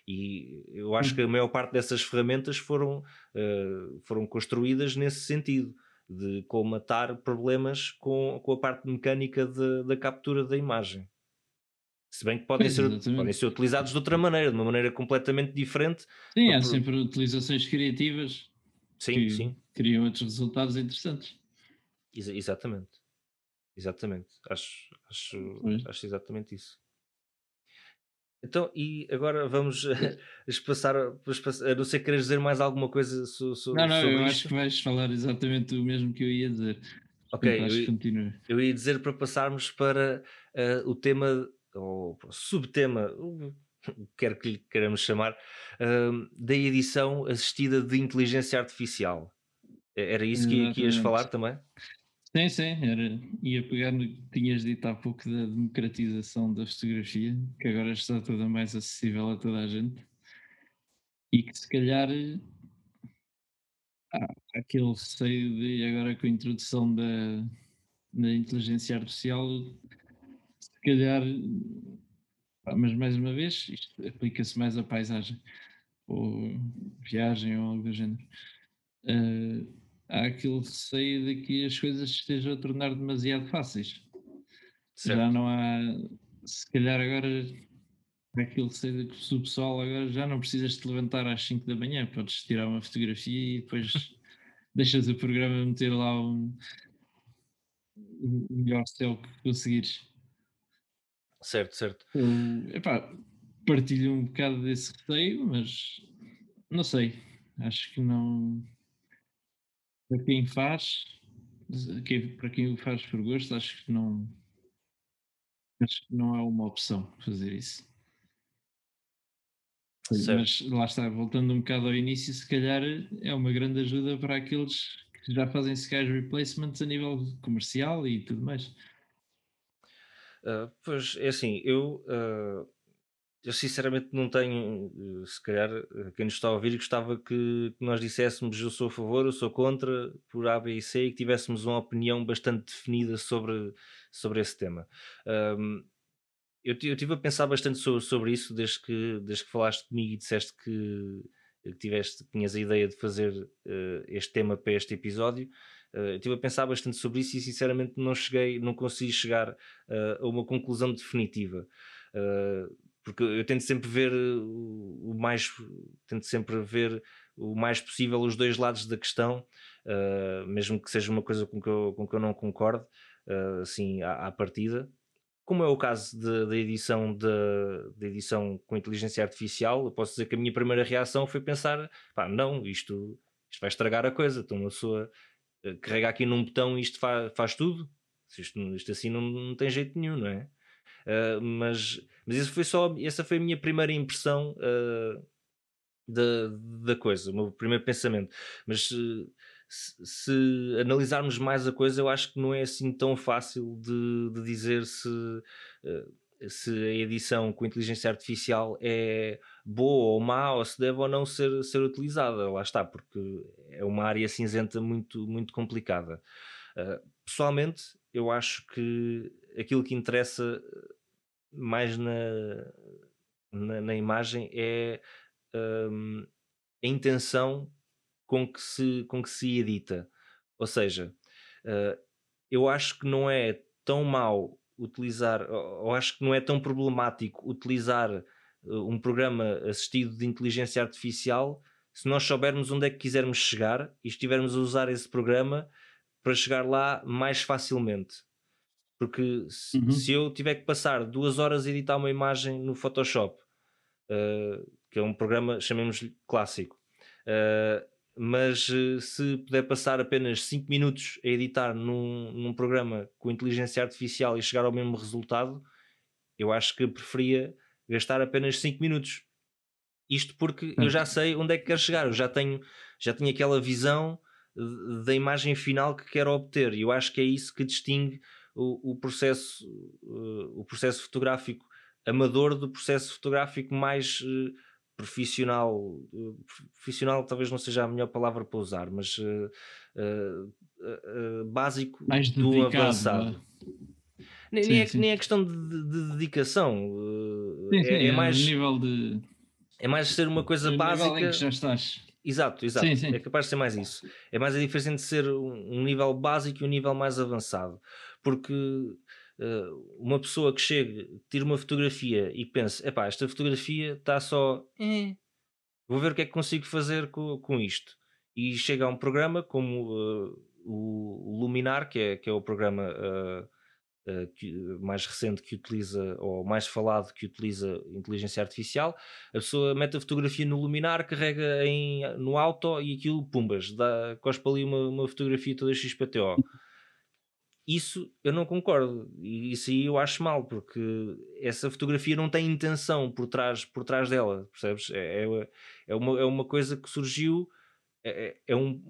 E eu acho que a maior parte dessas ferramentas foram, uh, foram construídas nesse sentido, de colmatar problemas com, com a parte mecânica de, da captura da imagem. Se bem que podem ser, podem ser utilizados de outra maneira, de uma maneira completamente diferente. Sim, há sempre utilizações criativas sim, que sim. criam outros resultados interessantes. Ex exatamente. Exatamente. Acho, acho, acho exatamente isso. Então, e agora vamos passar, a não ser queres dizer mais alguma coisa so, so, não, não, sobre eu isto? acho que vais falar exatamente o mesmo que eu ia dizer. Ok, eu, eu, ia dizer para passarmos para uh, o tema, ou subtema, o quer que lhe queremos chamar, uh, da edição assistida de inteligência artificial. Era isso que, que ias falar também? Sim, sim, era, ia pegar no que tinhas dito há pouco da democratização da fotografia, que agora está toda mais acessível a toda a gente, e que se calhar há aquele receio de agora com a introdução da, da inteligência artificial, se calhar, mas mais uma vez, isto aplica-se mais à paisagem, ou viagem ou algo do género. Uh, há aquele receio de que as coisas estejam a tornar demasiado fáceis. Certo. Já não há, se calhar agora há aquele receio de que o pessoal agora já não precisas te levantar às 5 da manhã, podes tirar uma fotografia e depois deixas o programa meter lá um, o melhor céu que conseguires. Certo, certo. Um, epá, partilho um bocado desse receio, mas não sei, acho que não para quem faz, para quem o faz por gosto, acho que não acho que não é uma opção fazer isso. Certo. Mas lá está, voltando um bocado ao início, se calhar é uma grande ajuda para aqueles que já fazem skies replacements a nível comercial e tudo mais. Uh, pois é assim, eu uh, eu sinceramente não tenho, eh, se calhar, eh, quem nos está a ouvir gostava que, que nós disséssemos eu sou a favor, eu sou contra, por A, B e C, e que tivéssemos uma opinião bastante definida sobre, sobre esse tema. Um, eu, eu estive a pensar bastante sobre, sobre isso desde que, desde que falaste comigo e disseste que, que tiveste, tinhas a ideia de fazer uh, este tema para este episódio. Uh, estive a pensar bastante sobre isso e sinceramente não cheguei, não consegui chegar uh, a uma conclusão definitiva. Uh, porque eu tento sempre ver o mais tento sempre ver o mais possível os dois lados da questão uh, mesmo que seja uma coisa com que eu, com que eu não concordo uh, assim à, à, partida como é o caso da edição da edição com inteligência artificial eu posso dizer que a minha primeira reação foi pensar pá, não, isto, isto vai estragar a coisa então pessoa uh, carrega aqui num botão e isto faz, faz tudo isto, isto assim não, não tem jeito nenhum, não é? Uh, mas mas isso foi só, essa foi a minha primeira impressão uh, da, da coisa, o meu primeiro pensamento. Mas uh, se, se, analisarmos mais a coisa, eu acho que não é assim tão fácil de, de dizer se, uh, se a edição com inteligência artificial é boa ou má, ou se deve ou não ser, ser utilizada. Lá está, porque é uma área cinzenta muito, muito complicada. pessoalmente, eu acho que aquilo que interessa mais na, na, na imagem é um, a intenção com que, se, com que se edita. Ou seja, uh, eu acho que não é tão mau utilizar, ou acho que não é tão problemático utilizar uh, um programa assistido de inteligência artificial se nós soubermos onde é que quisermos chegar e estivermos a usar esse programa para chegar lá mais facilmente. Porque se, Uhum. se eu tiver que passar duas horas a editar uma imagem no Photoshop, uh, que é um programa, chamemos-lhe clássico, uh, mas uh, se puder passar apenas 5 minutos a editar num, num programa com inteligência artificial e chegar ao mesmo resultado, eu acho que preferia gastar apenas 5 minutos. Isto porque eu já sei onde é que quero chegar, eu já tenho, já tenho aquela visão da imagem final que quero obter, e eu acho que é isso que distingue o, o processo, uh, o processo fotográfico amador do processo fotográfico mais uh, profissional. Profissional talvez não seja a melhor palavra para usar, mas básico mais do dedicado, avançado. Nem, sim, nem, é, nem é questão de, de dedicação, Sim, sim, é, é, mais nível de é mais ser uma coisa no básica. nível em que já estás. Exato, exato. Sim, sim. É capaz de ser mais isso. É mais a diferença entre ser um nível básico e um nível mais avançado. Porque uh, uma pessoa que chega, tira uma fotografia e pensa: epá, esta fotografia está só. Eh, vou ver o que é que consigo fazer com, com isto. E chega a um programa como uh, o Luminar, que é, que é o programa uh, que, mais recente que utiliza, ou mais falado que utiliza inteligência artificial, a pessoa mete a fotografia no luminar, carrega em, no auto e aquilo, pumbas, dá, cospa ali uma, uma fotografia toda XPTO. Isso eu não concordo, e isso aí eu acho mal, porque essa fotografia não tem intenção por trás, por trás dela, percebes? É, é, é, uma, é uma coisa que surgiu, é, é um,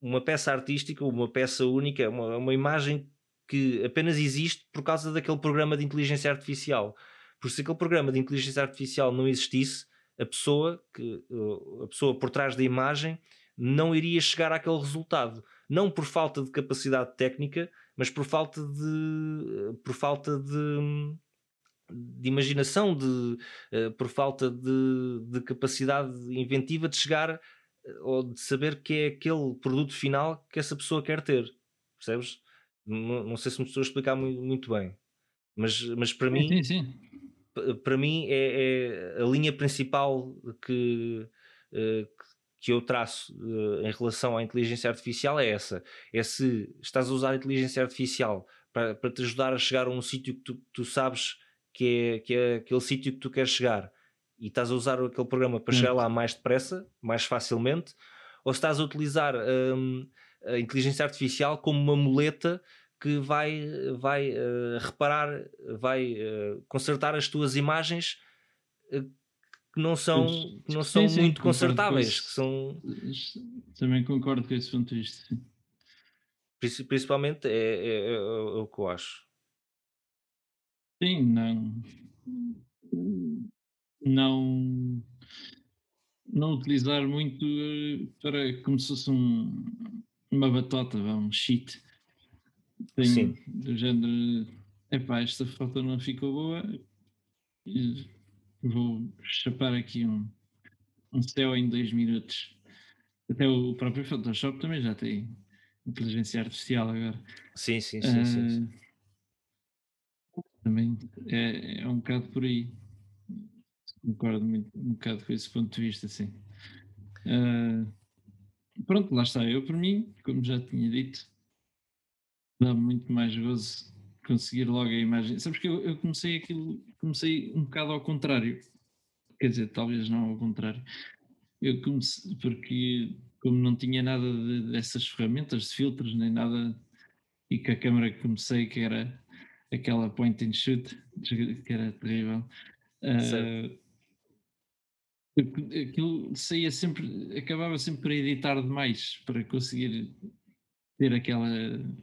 uma peça artística, uma peça única, uma, uma imagem que apenas existe por causa daquele programa de inteligência artificial. Por se aquele programa de inteligência artificial não existisse, a pessoa, que, a pessoa por trás da imagem não iria chegar àquele resultado. Não por falta de capacidade técnica, mas por falta de, por falta de, de imaginação, de, por falta de, de capacidade inventiva de chegar ou de saber que é aquele produto final que essa pessoa quer ter. Percebes? Não, não sei se me estou a explicar muito, muito bem, mas, mas para sim, mim, sim, sim. para mim é, é, a linha principal que, que eu traço em relação à inteligência artificial é essa: é se estás a usar a inteligência artificial para, para te ajudar a chegar a um sítio que tu, tu sabes que é, que é aquele sítio que tu queres chegar e estás a usar aquele programa para chegar lá mais depressa, mais facilmente, ou se estás a utilizar hum, a inteligência artificial como uma muleta que vai, vai uh, reparar, vai uh, consertar as tuas imagens uh, que não são, que não são sim, sim, muito consertáveis, que são também concordo com esse ponto de vista. Principalmente é, é, é, é, o que eu acho. Sim, não. Não. Não utilizar muito para como se fosse um, uma batota, um cheat. Tem, Sim. Do género, epá, esta foto não ficou boa, vou chapar aqui um, um céu em dois minutos. Até o próprio Photoshop também já tem inteligência artificial agora. Sim, sim, sim. Uh, sim, sim. Também é, é um bocado por aí. Concordo muito, um bocado com esse ponto de vista, sim. Uh, pronto, lá está. Eu, por mim, como já tinha dito, dá muito mais gozo conseguir logo a imagem. Sabes que eu, eu, comecei aquilo, comecei um bocado ao contrário. Quer dizer, talvez não ao contrário. Eu comecei, porque como não tinha nada de, dessas ferramentas de filtros, nem nada, e com a câmera que comecei, que era aquela point and shoot, que era terrível. Uh, aquilo saía sempre, acabava sempre por editar demais para conseguir ter aquela,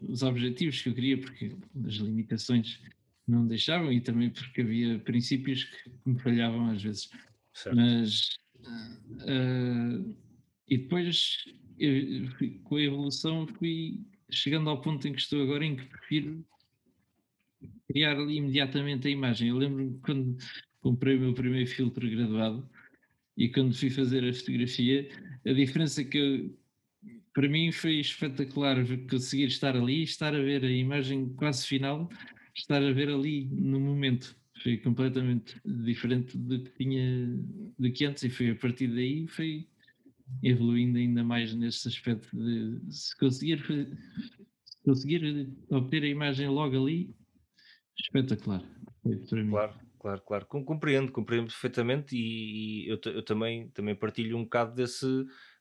os objetivos que eu queria, porque as limitações não deixavam e também porque havia princípios que me falhavam às vezes. Certo. Mas uh, e depois eu, com a evolução fui chegando ao ponto em que estou agora em que prefiro criar imediatamente a imagem. Eu lembro-me quando comprei o meu primeiro filtro graduado e quando fui fazer a fotografia, a diferença que eu, para mim foi espetacular conseguir estar ali, estar a ver a imagem quase final, estar a ver ali no momento. Foi completamente diferente do que tinha do que antes e foi a partir daí foi evoluindo ainda mais nesse aspecto de se conseguir se conseguir obter a imagem logo ali Espetacular. Claro, claro, claro. Compreendo, compreendo perfeitamente e, eu, eu, também, também partilho um bocado desse,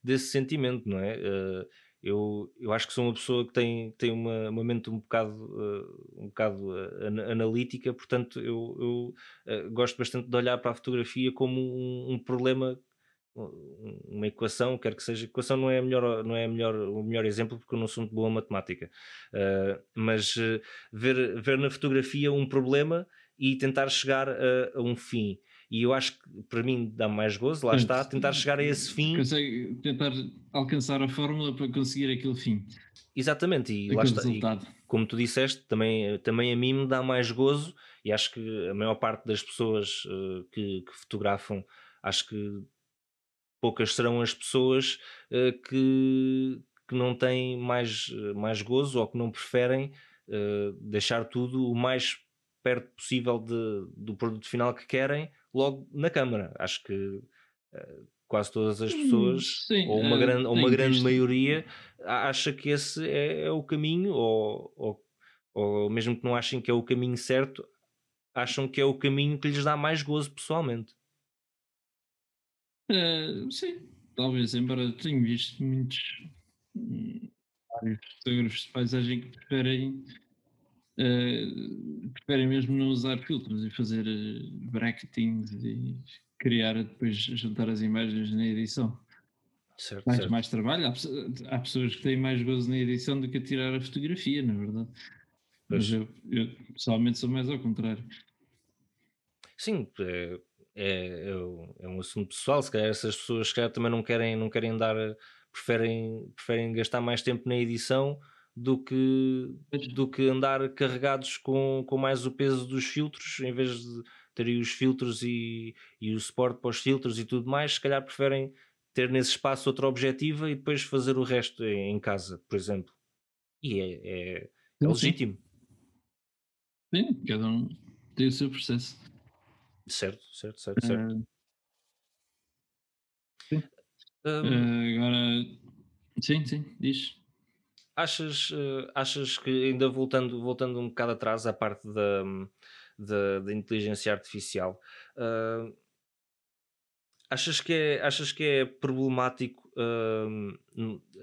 desse sentimento, não é? Uh, eu, eu acho que sou uma pessoa que tem, tem uma, uma mente um bocado, uh, um bocado uh, analítica, portanto eu, eu gosto bastante de olhar para a fotografia como um, um problema uma equação, quer que seja, equação não é, melhor, não é melhor, o melhor exemplo porque eu não sou muito boa matemática, uh, mas uh, ver, ver na fotografia um problema e tentar chegar a, a, um fim. E eu acho que para mim dá mais gozo, lá está, tentar chegar a esse fim. Consegue tentar alcançar a fórmula para conseguir aquele fim. Exatamente, e lá está. E, como tu disseste, também, também a mim me dá mais gozo, e acho que a maior parte das pessoas uh, que, que fotografam, acho que poucas serão as pessoas uh, que, que não têm mais, mais gozo ou que não preferem uh, deixar tudo o mais perto possível de, do produto final que querem logo na câmara. Acho que uh, quase todas as hum, pessoas, Sim, ou uma, grande, ou uma grande maioria, acha que esse é, é o caminho, ou, ou, ou mesmo que não achem que é o caminho certo, acham que é o caminho que lhes dá mais gozo pessoalmente. Uh, sim, talvez, embora tenha visto muitos hum, vários fotógrafos de paisagem que preferem uh, preferem mesmo não usar filtros e fazer uh, bracketings e criar depois juntar as imagens na edição. Certo, mais, certo. mais trabalho. Há, há, pessoas que têm mais gozo na edição do que a tirar a fotografia, na verdade. Mas eu, eu pessoalmente sou mais ao contrário. Sim, é, é, é, é, um assunto pessoal, se calhar essas pessoas se calhar, também não querem, não querem dar, preferem, preferem gastar mais tempo na edição do que, do que andar carregados com, com mais o peso dos filtros, em vez de terem os filtros e, e o suporte para os filtros e tudo mais, se calhar preferem ter nesse espaço outra objetiva e depois fazer o resto em, casa, por exemplo. E é, é, é legítimo. Sim, cada um tem o seu processo. Certo, certo, certo, certo. Uh, sim. Uh, agora, sim, sim, diz. Achas, uh, achas que, ainda voltando, voltando um bocado atrás à parte da, da, da inteligência artificial, achas, que é, achas que é problemático,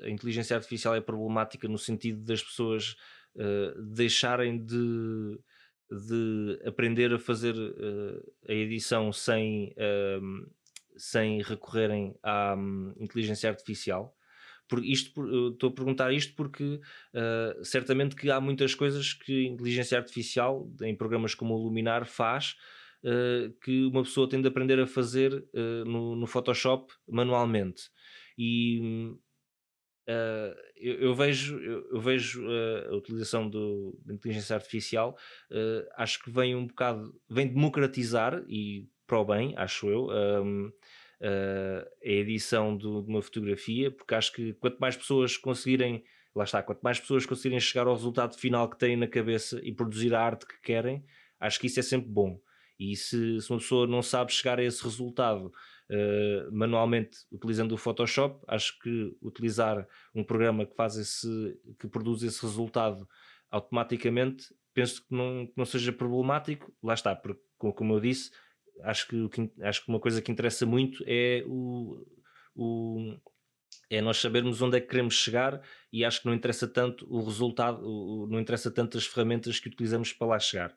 a inteligência artificial é problemática no sentido das pessoas deixarem de de aprender a fazer uh, a edição sem, uh, sem recorrerem à um, inteligência artificial. Por isto, estou a perguntar isto porque uh, certamente que há muitas coisas que a inteligência artificial, em programas como o Luminar, faz que uma pessoa tem de aprender a fazer no, no Photoshop manualmente. E Uh, eu, eu, vejo, eu, eu vejo uh, a utilização do, da inteligência artificial, uh, acho que vem um bocado, vem democratizar e para o bem, acho eu, a edição do, de uma fotografia, porque acho que quanto mais pessoas conseguirem, lá está, quanto mais pessoas conseguirem chegar ao resultado final que têm na cabeça e produzir a arte que querem, acho que isso é sempre bom. E se, se uma pessoa não sabe chegar a esse resultado uh, manualmente utilizando o Photoshop. Acho que utilizar um programa que faz esse, que produz esse resultado automaticamente, penso que não, que não seja problemático. Lá está, porque como eu disse, acho que, acho que uma coisa que interessa muito é o, o é nós sabermos onde é que queremos chegar e acho que não interessa tanto o resultado, não interessa tanto as ferramentas que utilizamos para lá chegar.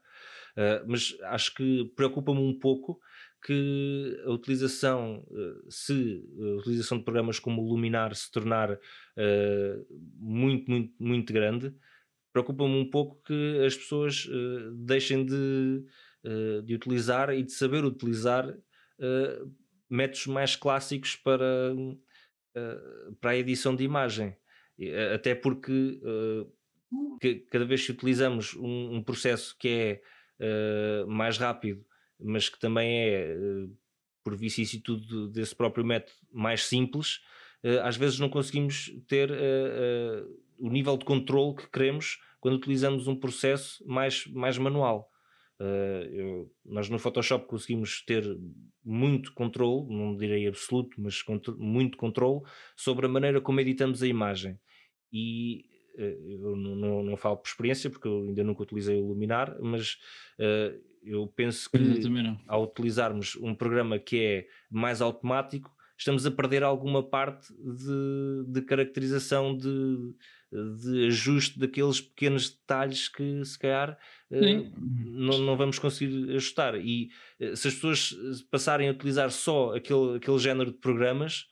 Uh, mas acho que preocupa-me um pouco que a utilização, eh, se a utilização de programas como o Luminar se tornar uh, muito, muito, muito grande, preocupa-me um pouco que as pessoas deixem de, uh, de utilizar e de saber utilizar métodos mais clássicos para, para a edição de imagem. Até porque que, cada vez que utilizamos um, um processo que é mais rápido mas que também é, eh, por vicissitude desse próprio método, mais simples, eh, às vezes não conseguimos ter eh, o nível de controle que queremos quando utilizamos um processo mais, mais manual. Eu, nós no Photoshop conseguimos ter muito controle, não direi absoluto, mas muito controle sobre a maneira como editamos a imagem. E eu não, não, não, falo por experiência porque eu ainda nunca utilizei o Luminar, mas uh, eu penso que ao utilizarmos um programa que é mais automático, estamos a perder alguma parte de, de caracterização, de, de ajuste daqueles pequenos detalhes que se calhar uh, não, não vamos conseguir ajustar. E uh, se as pessoas passarem a utilizar só aquele, aquele género de programas,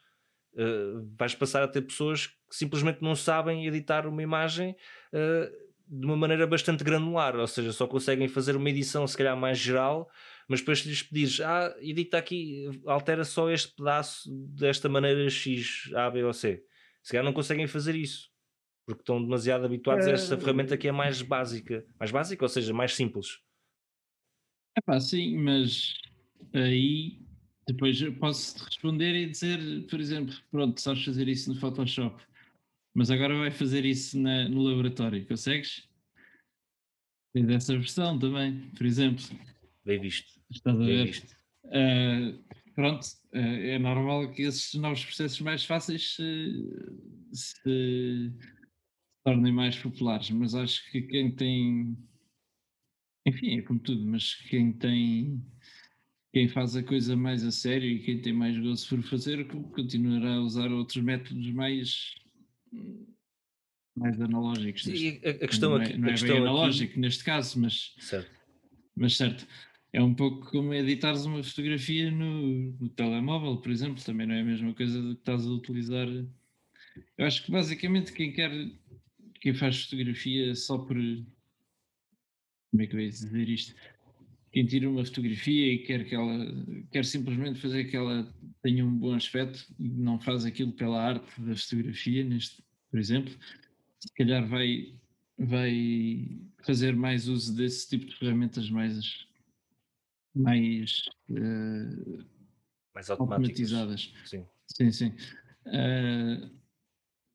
vais passar a ter pessoas que simplesmente não sabem editar uma imagem de uma maneira bastante granular, ou seja, só conseguem fazer uma edição se calhar mais geral, mas depois se lhes pedires, ah, edita aqui, altera só este pedaço desta maneira X, A, B ou C. Se calhar não conseguem fazer isso, porque estão demasiado habituados é... a esta ferramenta que é mais básica. Mais básica, ou seja, mais simples. É pá, sim, mas aí depois posso responder e dizer, por exemplo, pronto, sabes fazer isso no Photoshop mas agora vai fazer isso na, no laboratório, consegues? Tens essa versão também, por exemplo. Bem visto. Estás a Bem ver? Visto. Uh, pronto, uh, é normal que esses novos processos mais fáceis uh, se tornem mais populares, mas acho que quem tem. Enfim, é como tudo, mas quem tem. Quem faz a coisa mais a sério e quem tem mais gozo por fazer, continuará a usar outros métodos mais mais analógicos. Neste, a, a questão não é, aqui, não é bem analógico aqui... neste caso, mas certo. mas certo. É um pouco como editares uma fotografia no, no telemóvel, por exemplo, também não é a mesma coisa que estás a utilizar. Eu acho que basicamente quem quer, quem faz fotografia só por como é que eu ia dizer isto? Quem tira uma fotografia e quer que ela quer simplesmente fazer que ela tenha um bom aspecto e não faz aquilo pela arte da fotografia, neste, por exemplo, se calhar vai, vai fazer mais uso desse tipo de ferramentas mais, mais, uh, mais automatizadas. Sim, sim. sim. Uh,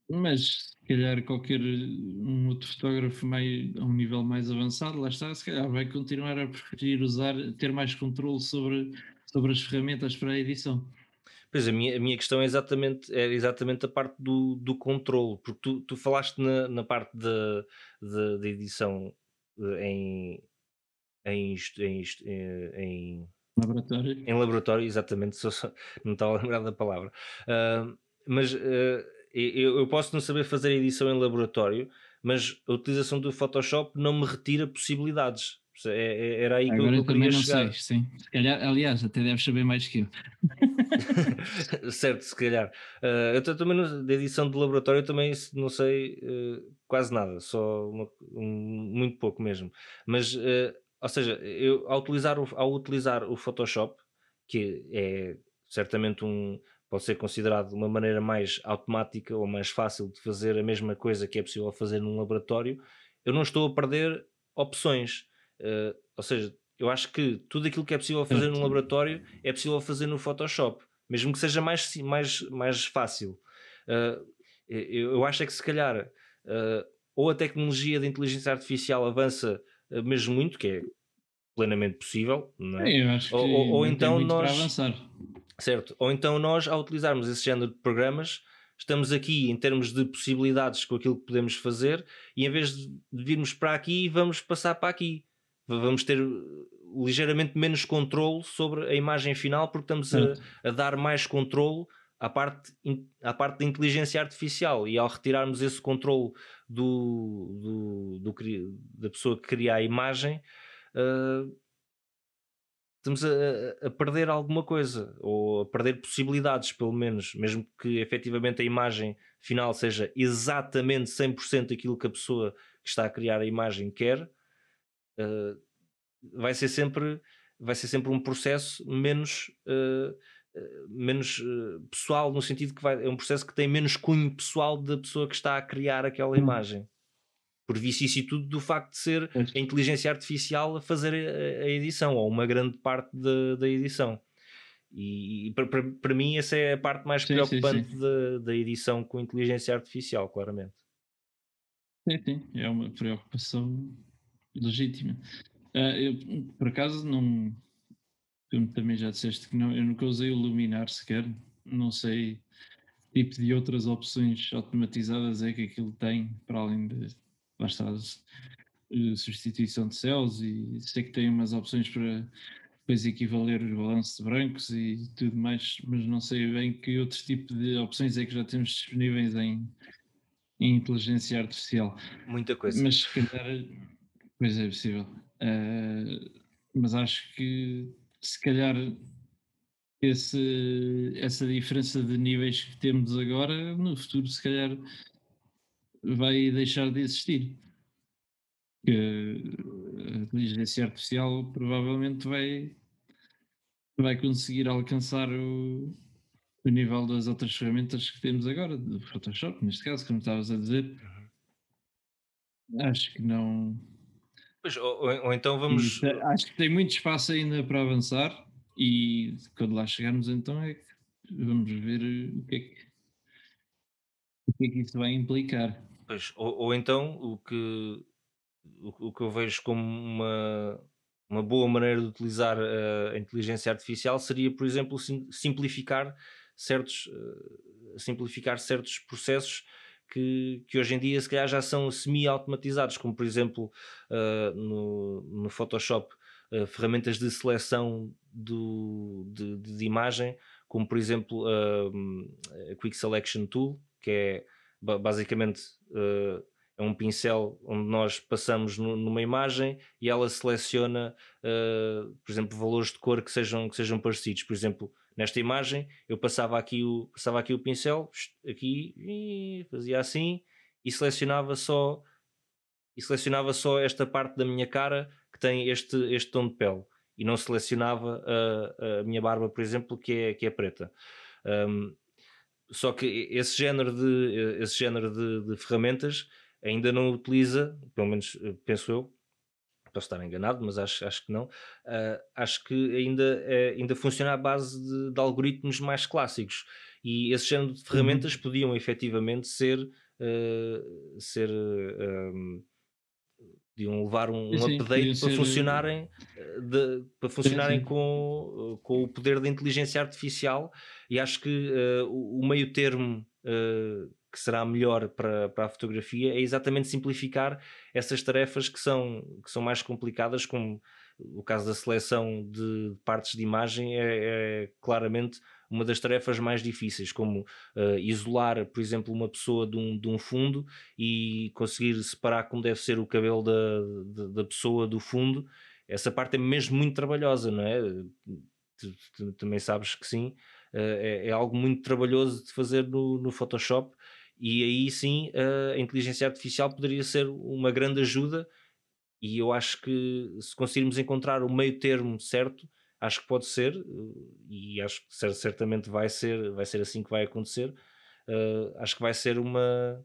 mas calhar qualquer um outro fotógrafo mais, a um nível mais avançado, lá está, se calhar vai continuar a preferir usar, ter mais controle sobre, sobre as ferramentas para a edição. Pois a minha, a minha questão é exatamente, é exatamente a parte do, do controle, porque tu, tu falaste na, na parte da edição eh, em, em, em, eh, em, laboratório. Em laboratório, exatamente, só, não estava a lembrar da palavra. Uh, mas uh, eu, eu posso não saber fazer edição em laboratório, mas a utilização do Photoshop não me retira possibilidades. É, é, era aí Agora que eu, eu também não chegar. sei, sim. Se calhar, aliás, até deves saber mais que eu. certo, se calhar. Uh, eu também no, de edição de laboratório também não sei uh, quase nada, só uma, um, muito pouco mesmo. Mas, uh, ou seja, eu ao utilizar, o, ao utilizar o Photoshop, que é certamente um, pode ser considerado uma maneira mais automática ou mais fácil de fazer a mesma coisa que é possível fazer num laboratório, eu não estou a perder opções. Uh, ou seja, eu acho que tudo aquilo que é possível fazer num laboratório é possível fazer no Photoshop, mesmo que seja mais, mais, mais fácil. Uh, eu, acho é que se calhar uh, ou a tecnologia de inteligência artificial avança mesmo muito, que é plenamente possível, é? Ou, ou então nós certo, ou então nós ao utilizarmos esse género de programas estamos aqui em termos de possibilidades com aquilo que podemos fazer e em vez de virmos para aqui vamos passar para aqui. Vamos ter ligeiramente menos controle sobre a imagem final porque estamos a, a, dar mais controle à parte, à parte da inteligência artificial e ao retirarmos esse controle do, do, do da pessoa que cria a imagem uh, estamos a, a, perder alguma coisa ou a perder possibilidades pelo menos, mesmo que efetivamente a imagem final seja exatamente 100% aquilo que a pessoa que está a criar a imagem quer uh, vai ser sempre vai ser sempre um processo menos uh, menos pessoal no sentido que vai, é um processo que tem menos cunho pessoal da pessoa que está a criar aquela hum. imagem por vicissitude do facto de ser a inteligência artificial a fazer a, a edição ou uma grande parte da, da edição e, e para, para mim essa é a parte mais sim, preocupante sim, sim. Da, da edição com inteligência artificial claramente sim, sim, é uma preocupação legítima. Uh, eu, por acaso, não. Tu também já disseste que não, eu nunca usei o Luminar sequer. Não sei. tipo de outras opções automatizadas é que aquilo tem, para além de basta substituição de céus e sei que tem umas opções para depois equivaler os balanços de brancos e tudo mais, mas não sei bem que outro tipo de opções é que já temos disponíveis em, em inteligência artificial. Muita coisa. Mas se calhar, pois é possível. Uh, mas acho que se calhar esse, essa diferença de níveis que temos agora, no futuro, se calhar vai deixar de existir. Que a inteligência artificial provavelmente vai, vai conseguir alcançar o, o nível das outras ferramentas que temos agora, do Photoshop, neste caso, como estavas a dizer. Uhum. Acho que não. Pois, ou, ou, então vamos. acho que tem muito espaço ainda para avançar e quando lá chegarmos, então, é que vamos ver o que é que, o que, é que isso vai implicar. Pois, ou, ou então o que, o, o, que eu vejo como uma, uma boa maneira de utilizar a, inteligência artificial seria, por exemplo, sim, simplificar certos, uh, simplificar certos processos que, que, hoje em dia se calhar já são semi-automatizados, como por exemplo uh, no, no Photoshop uh, ferramentas de seleção do, de, de, imagem, como por exemplo a Quick Selection Tool, que é basicamente uh, é um pincel onde nós passamos no, numa imagem e ela seleciona, uh, por exemplo, valores de cor que sejam, que sejam parecidos. Por exemplo, nesta imagem eu passava aqui o, passava aqui o pincel, aqui e fazia assim e selecionava só e selecionava só esta parte da minha cara que tem este, este tom de pele e não selecionava a, a minha barba, por exemplo, que é, que é preta. Um, só que esse género de, esse género de, de, ferramentas ainda não utiliza, pelo menos eh, penso eu, posso estar enganado, mas acho, acho que não. Uh, acho que ainda, é, ainda funciona à base de, de, algoritmos mais clássicos. E esse género de ferramentas uhum. podiam efetivamente ser, uh, ser uh, podiam levar um, um update para ser... funcionarem, eh, de, para funcionarem sim, sim. Com, com o poder da inteligência artificial e acho que uh, o, o, meio termo uh, que será melhor para, para a fotografia é exatamente simplificar essas tarefas que são, que são mais complicadas, como o caso da seleção de partes de imagem é, é claramente uma das tarefas mais difíceis, como uh, isolar, por exemplo, uma pessoa de um, de um fundo e conseguir separar como deve ser o cabelo da, da, da pessoa do fundo. Essa parte é mesmo muito trabalhosa, não é? Tu, tu, também sabes que sim, uh, é, é, algo muito trabalhoso de fazer no, no Photoshop e aí sim uh, a inteligência artificial poderia ser uma grande ajuda e eu acho que se conseguirmos encontrar o meio termo certo acho que pode ser e acho que certamente vai ser vai ser assim que vai acontecer uh, acho que vai ser uma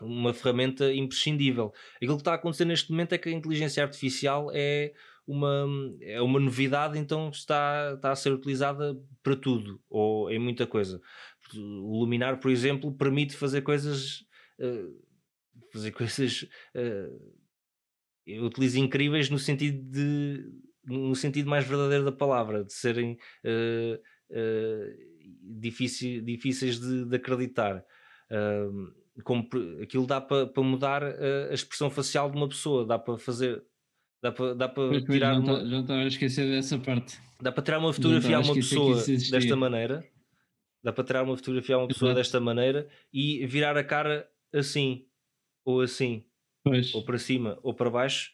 uma ferramenta imprescindível aquilo que está a acontecer neste momento é que a inteligência artificial é uma, é uma novidade, então está, está a ser utilizada para tudo ou em muita coisa. O Luminar, por exemplo, permite fazer coisas uh, fazer coisas uh, eu utilizo incríveis no sentido de no sentido mais verdadeiro da palavra, de serem uh, uh, difícil, difíceis de, de acreditar. Uh, como aquilo dá para pa mudar a expressão facial de uma pessoa, dá para fazer, dá para, dá para tirar. Já, uma, já estava a esquecer dessa parte. Dá para tirar uma fotografia a uma pessoa desta maneira, dá para tirar uma fotografia a uma pessoa Exato. desta maneira e virar a cara assim, ou assim, pois. ou para cima, ou para baixo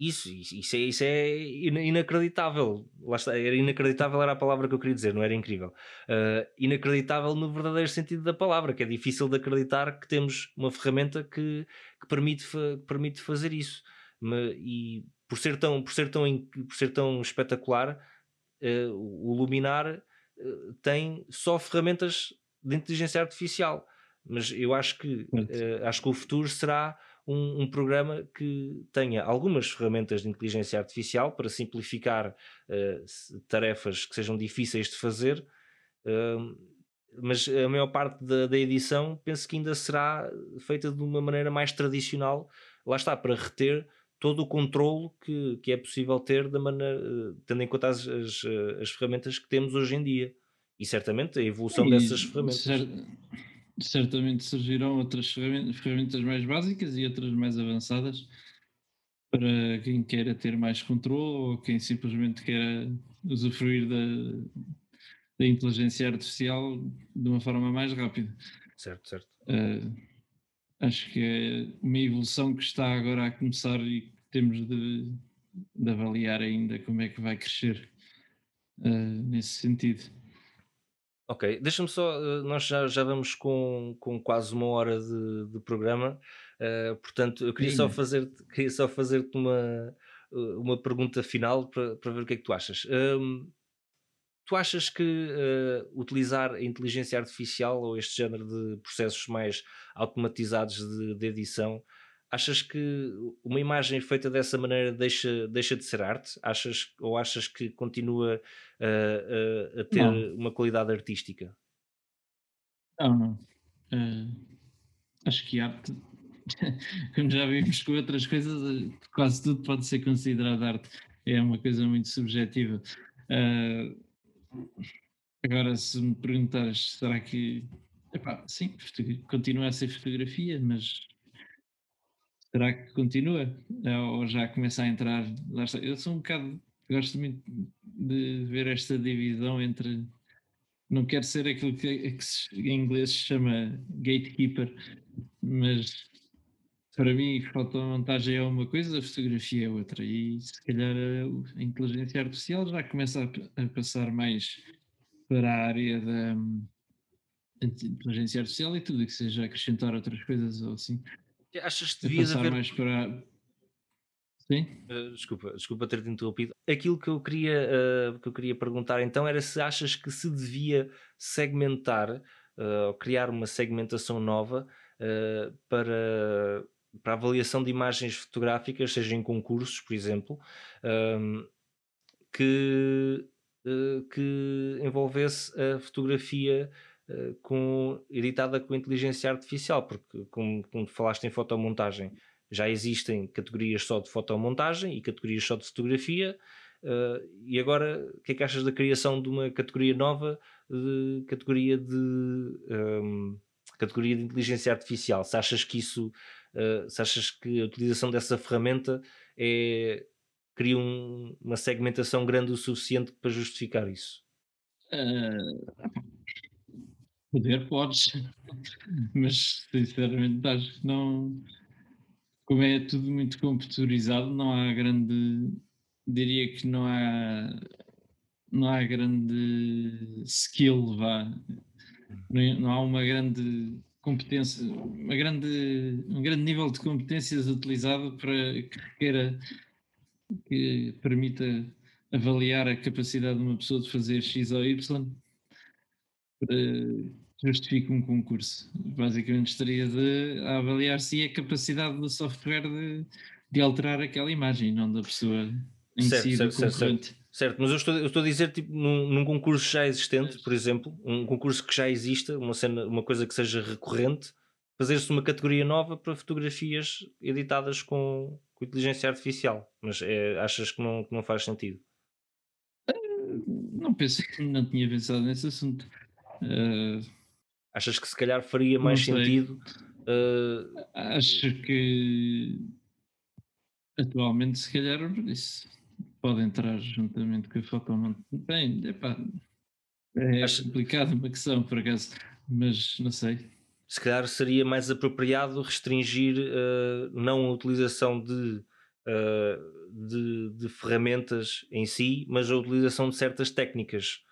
isso, isso, é, isso é inacreditável. Lá está, era inacreditável era a palavra que eu queria dizer, não era incrível. Uh, inacreditável no verdadeiro sentido da palavra, que é difícil de acreditar que temos uma ferramenta que, que permite, que permite fazer isso. E por ser tão, por ser tão, por ser tão espetacular, uh, o Luminar uh, tem só ferramentas de inteligência artificial. Mas eu acho que, acho que o futuro será um, um, programa que tenha algumas ferramentas de inteligência artificial para simplificar uh, tarefas que sejam difíceis de fazer, uh, mas a maior parte da, da, edição penso que ainda será feita de uma maneira mais tradicional, lá está, para reter todo o controle que, que é possível ter da maneira, tendo em conta as, as, as ferramentas que temos hoje em dia. e certamente a evolução e, dessas ferramentas. Certamente surgirão outras ferramentas, mais básicas e outras mais avançadas para quem queira ter mais controle ou quem simplesmente queira usufruir da, da inteligência artificial de uma forma mais rápida. Certo, certo. Uh, acho que é uma evolução que está agora a começar e temos de, de avaliar ainda como é que vai crescer uh, nesse sentido. Ok, deixa-me só, uh, nós já, já vamos com, com quase uma hora de, de programa, uh, portanto eu queria só fazer-te queria só fazer-te uma, uma pergunta final para, para ver o que é que tu achas. tu achas que utilizar a inteligência artificial ou este género de processos mais automatizados de, de edição achas que uma imagem feita dessa maneira deixa, deixa de ser arte? Achas, ou achas que continua uh, uh, a ter não. uma qualidade artística? Não, não. Uh, acho que arte, como já vimos com outras coisas, quase tudo pode ser considerado arte. É uma coisa muito subjetiva. agora, se me perguntares, será que. Epá, sim, continua a ser fotografia, mas Será que continua? Ou já começa a entrar? Eu sou um bocado. Gosto muito de ver esta divisão entre. Não quero ser aquilo que, que em inglês se chama gatekeeper, mas para mim fotomontagem é uma coisa, a fotografia é outra. E se calhar a inteligência artificial já começa a, a passar mais para a área da inteligência artificial e tudo que seja acrescentar outras coisas ou assim. Achas que devia haver. Mais para... Sim? Uh, desculpa, desculpa ter-te interrompido. Aquilo que eu, queria, uh, que eu queria perguntar então era se achas que se devia segmentar uh, ou criar uma segmentação nova para, para avaliação de imagens fotográficas, seja em concursos, por exemplo, ehm, que, que envolvesse a fotografia eh, com, editada com inteligência artificial, porque, como, como falaste em fotomontagem, já existem categorias só de fotomontagem e categorias só de fotografia. Uh, e agora, o que é que achas da criação de uma categoria nova, de categoria de um, ehm, categoria de inteligência artificial? Se achas que isso, uh, se achas que a utilização dessa ferramenta é cria um, uma segmentação grande o suficiente para justificar isso? Uh, Poder podes, mas sinceramente acho que não. Como é tudo muito computurizado, não há grande. Diria que não há. Não há grande skill, vá. Não há uma grande competência, uma grande, um grande nível de competências utilizado para que requeira, que permita avaliar a capacidade de uma pessoa de fazer X ou Y para justifique um concurso. Basicamente estaria de avaliar se é a capacidade do software de, de alterar aquela imagem, não da pessoa em certo, si, certo, do concorrente. Certo, certo, mas eu estou, eu estou a dizer tipo, num, num, concurso já existente, por exemplo, um concurso que já exista, uma, cena, uma coisa que seja recorrente, fazer-se uma categoria nova para fotografias editadas com, com inteligência artificial. Mas é, achas que não, que não faz sentido? Não pensei, não tinha pensado nesse assunto. Uh, Achas que se calhar faria mais sentido? Uh... Acho que atualmente se calhar isso pode entrar juntamente com a fotomontagem. Bem, epá, é Acho... complicado uma questão por acaso, mas não sei. Se calhar seria mais apropriado restringir uh, não a utilização de, uh, de, de, ferramentas em si, mas a utilização de certas técnicas.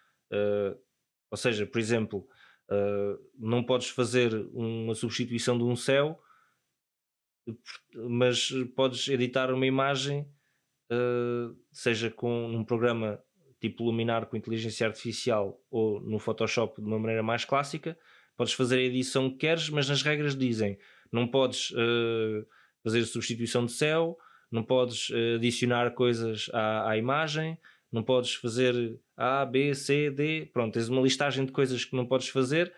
Ou seja, por exemplo, uh, não podes fazer uma substituição de um céu, mas podes editar uma imagem, uh, seja com um programa tipo Luminar com inteligência artificial ou no Photoshop de uma maneira mais clássica. Podes fazer a edição que queres, mas nas regras dizem não podes uh, fazer substituição de céu, não podes adicionar coisas à, à imagem, não podes fazer A, B, C, D, pronto, tens uma listagem de coisas que não podes fazer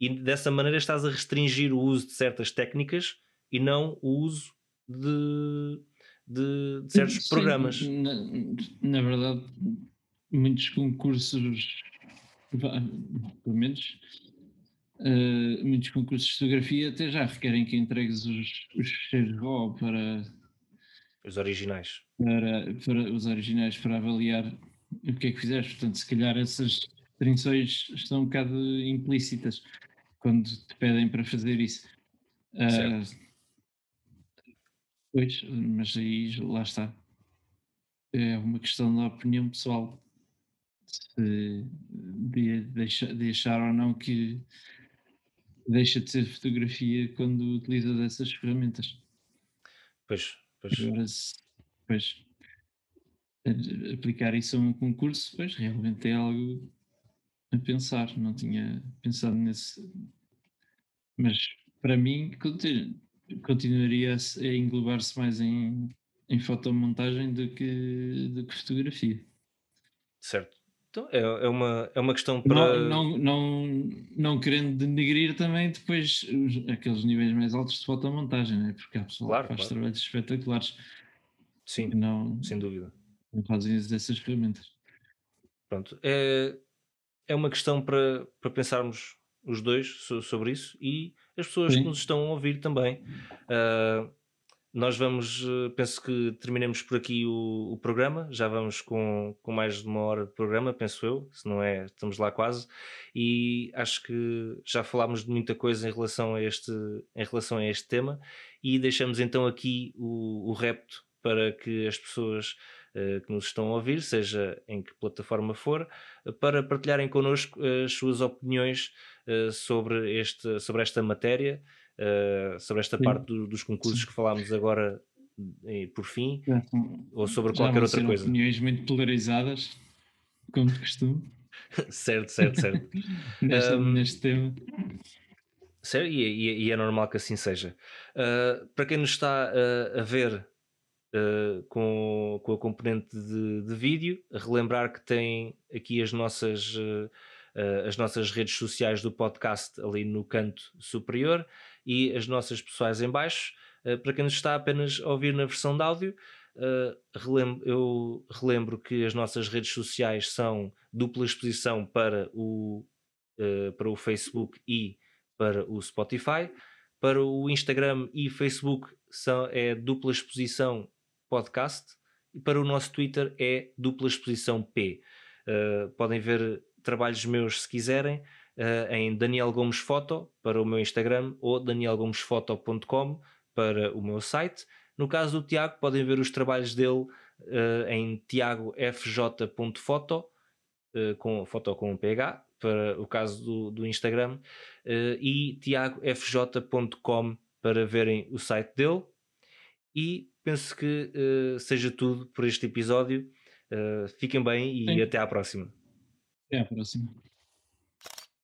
e dessa maneira estás a restringir o uso de certas técnicas e não o uso de, de, de certos Sim, programas. Na, na, verdade, muitos concursos pelo menos, uh, muitos concursos de fotografia até já requerem que entregues os, os fecheiros RAW para os originais. Para, para os originais para avaliar o que é que fizeste. Portanto, se calhar essas restrições estão um bocado implícitas quando te pedem para fazer isso. Uh, pois, mas aí lá está. É uma questão da opinião pessoal. Se de, de achar ou não que deixa de ser fotografia quando utilizas essas ferramentas. Pois, pois. Agora, se, pois, aplicar isso a um concurso, pois realmente é algo a pensar. Não tinha pensado nesse. Mas para mim, continuaria a englobar-se mais em, em fotomontagem do que, do que fotografia. Certo. Então é, é, uma, é uma questão para. Não, não, não, não querendo denegrir também depois os, aqueles níveis mais altos de fotomontagem, né? porque há pessoal claro, que faz claro. trabalhos espetaculares. Sim, não, sem dúvida. Não fazem uso dessas ferramentas. Pronto. É, é uma questão para, para pensarmos os dois sobre isso e as pessoas Sim. que nos estão a ouvir também. Uh, nós vamos, eh, penso que terminemos por aqui o, o, programa, já vamos com, com mais de uma hora de programa, penso eu, se não é, estamos lá quase, e acho que já falámos de muita coisa em relação a este, em relação a este tema, e deixamos então aqui o, o repto para que as pessoas uh, que nos estão a ouvir, seja em que plataforma for, para partilharem connosco as suas opiniões sobre, este, sobre esta matéria, uh, sobre esta Sim. parte do, dos concursos Sim. que falámos agora e por fim, ou sobre qualquer outra coisa. opiniões muito polarizadas, como de costume. certo, certo, certo. neste, um, neste tema. Certo, e, e, e, é normal que assim seja. Uh, para quem nos está uh, a ver Uh, com, com a componente de, de, vídeo, relembrar que tem aqui as nossas, as nossas redes sociais do podcast ali no canto superior e as nossas pessoais em baixo. Uh, para quem nos está apenas a ouvir na versão de áudio, relembro, eu relembro que as nossas redes sociais são dupla exposição para o, uh, para o Facebook e para o Spotify. Para o Instagram e Facebook são, é dupla exposição podcast e para o nosso Twitter é dupla exposição P. podem ver trabalhos meus se quiserem uh, em Daniel Gomes Foto para o meu Instagram ou danielgomesfoto.com para o meu site. No caso do Tiago, podem ver os trabalhos dele uh, em tiagofj.foto, uh, eh, com foto com um PH, para o caso do, do Instagram, uh, e tiagofj.com para verem o site dele. E penso que seja tudo por este episódio. fiquem bem e Sim. até à próxima. Até à próxima.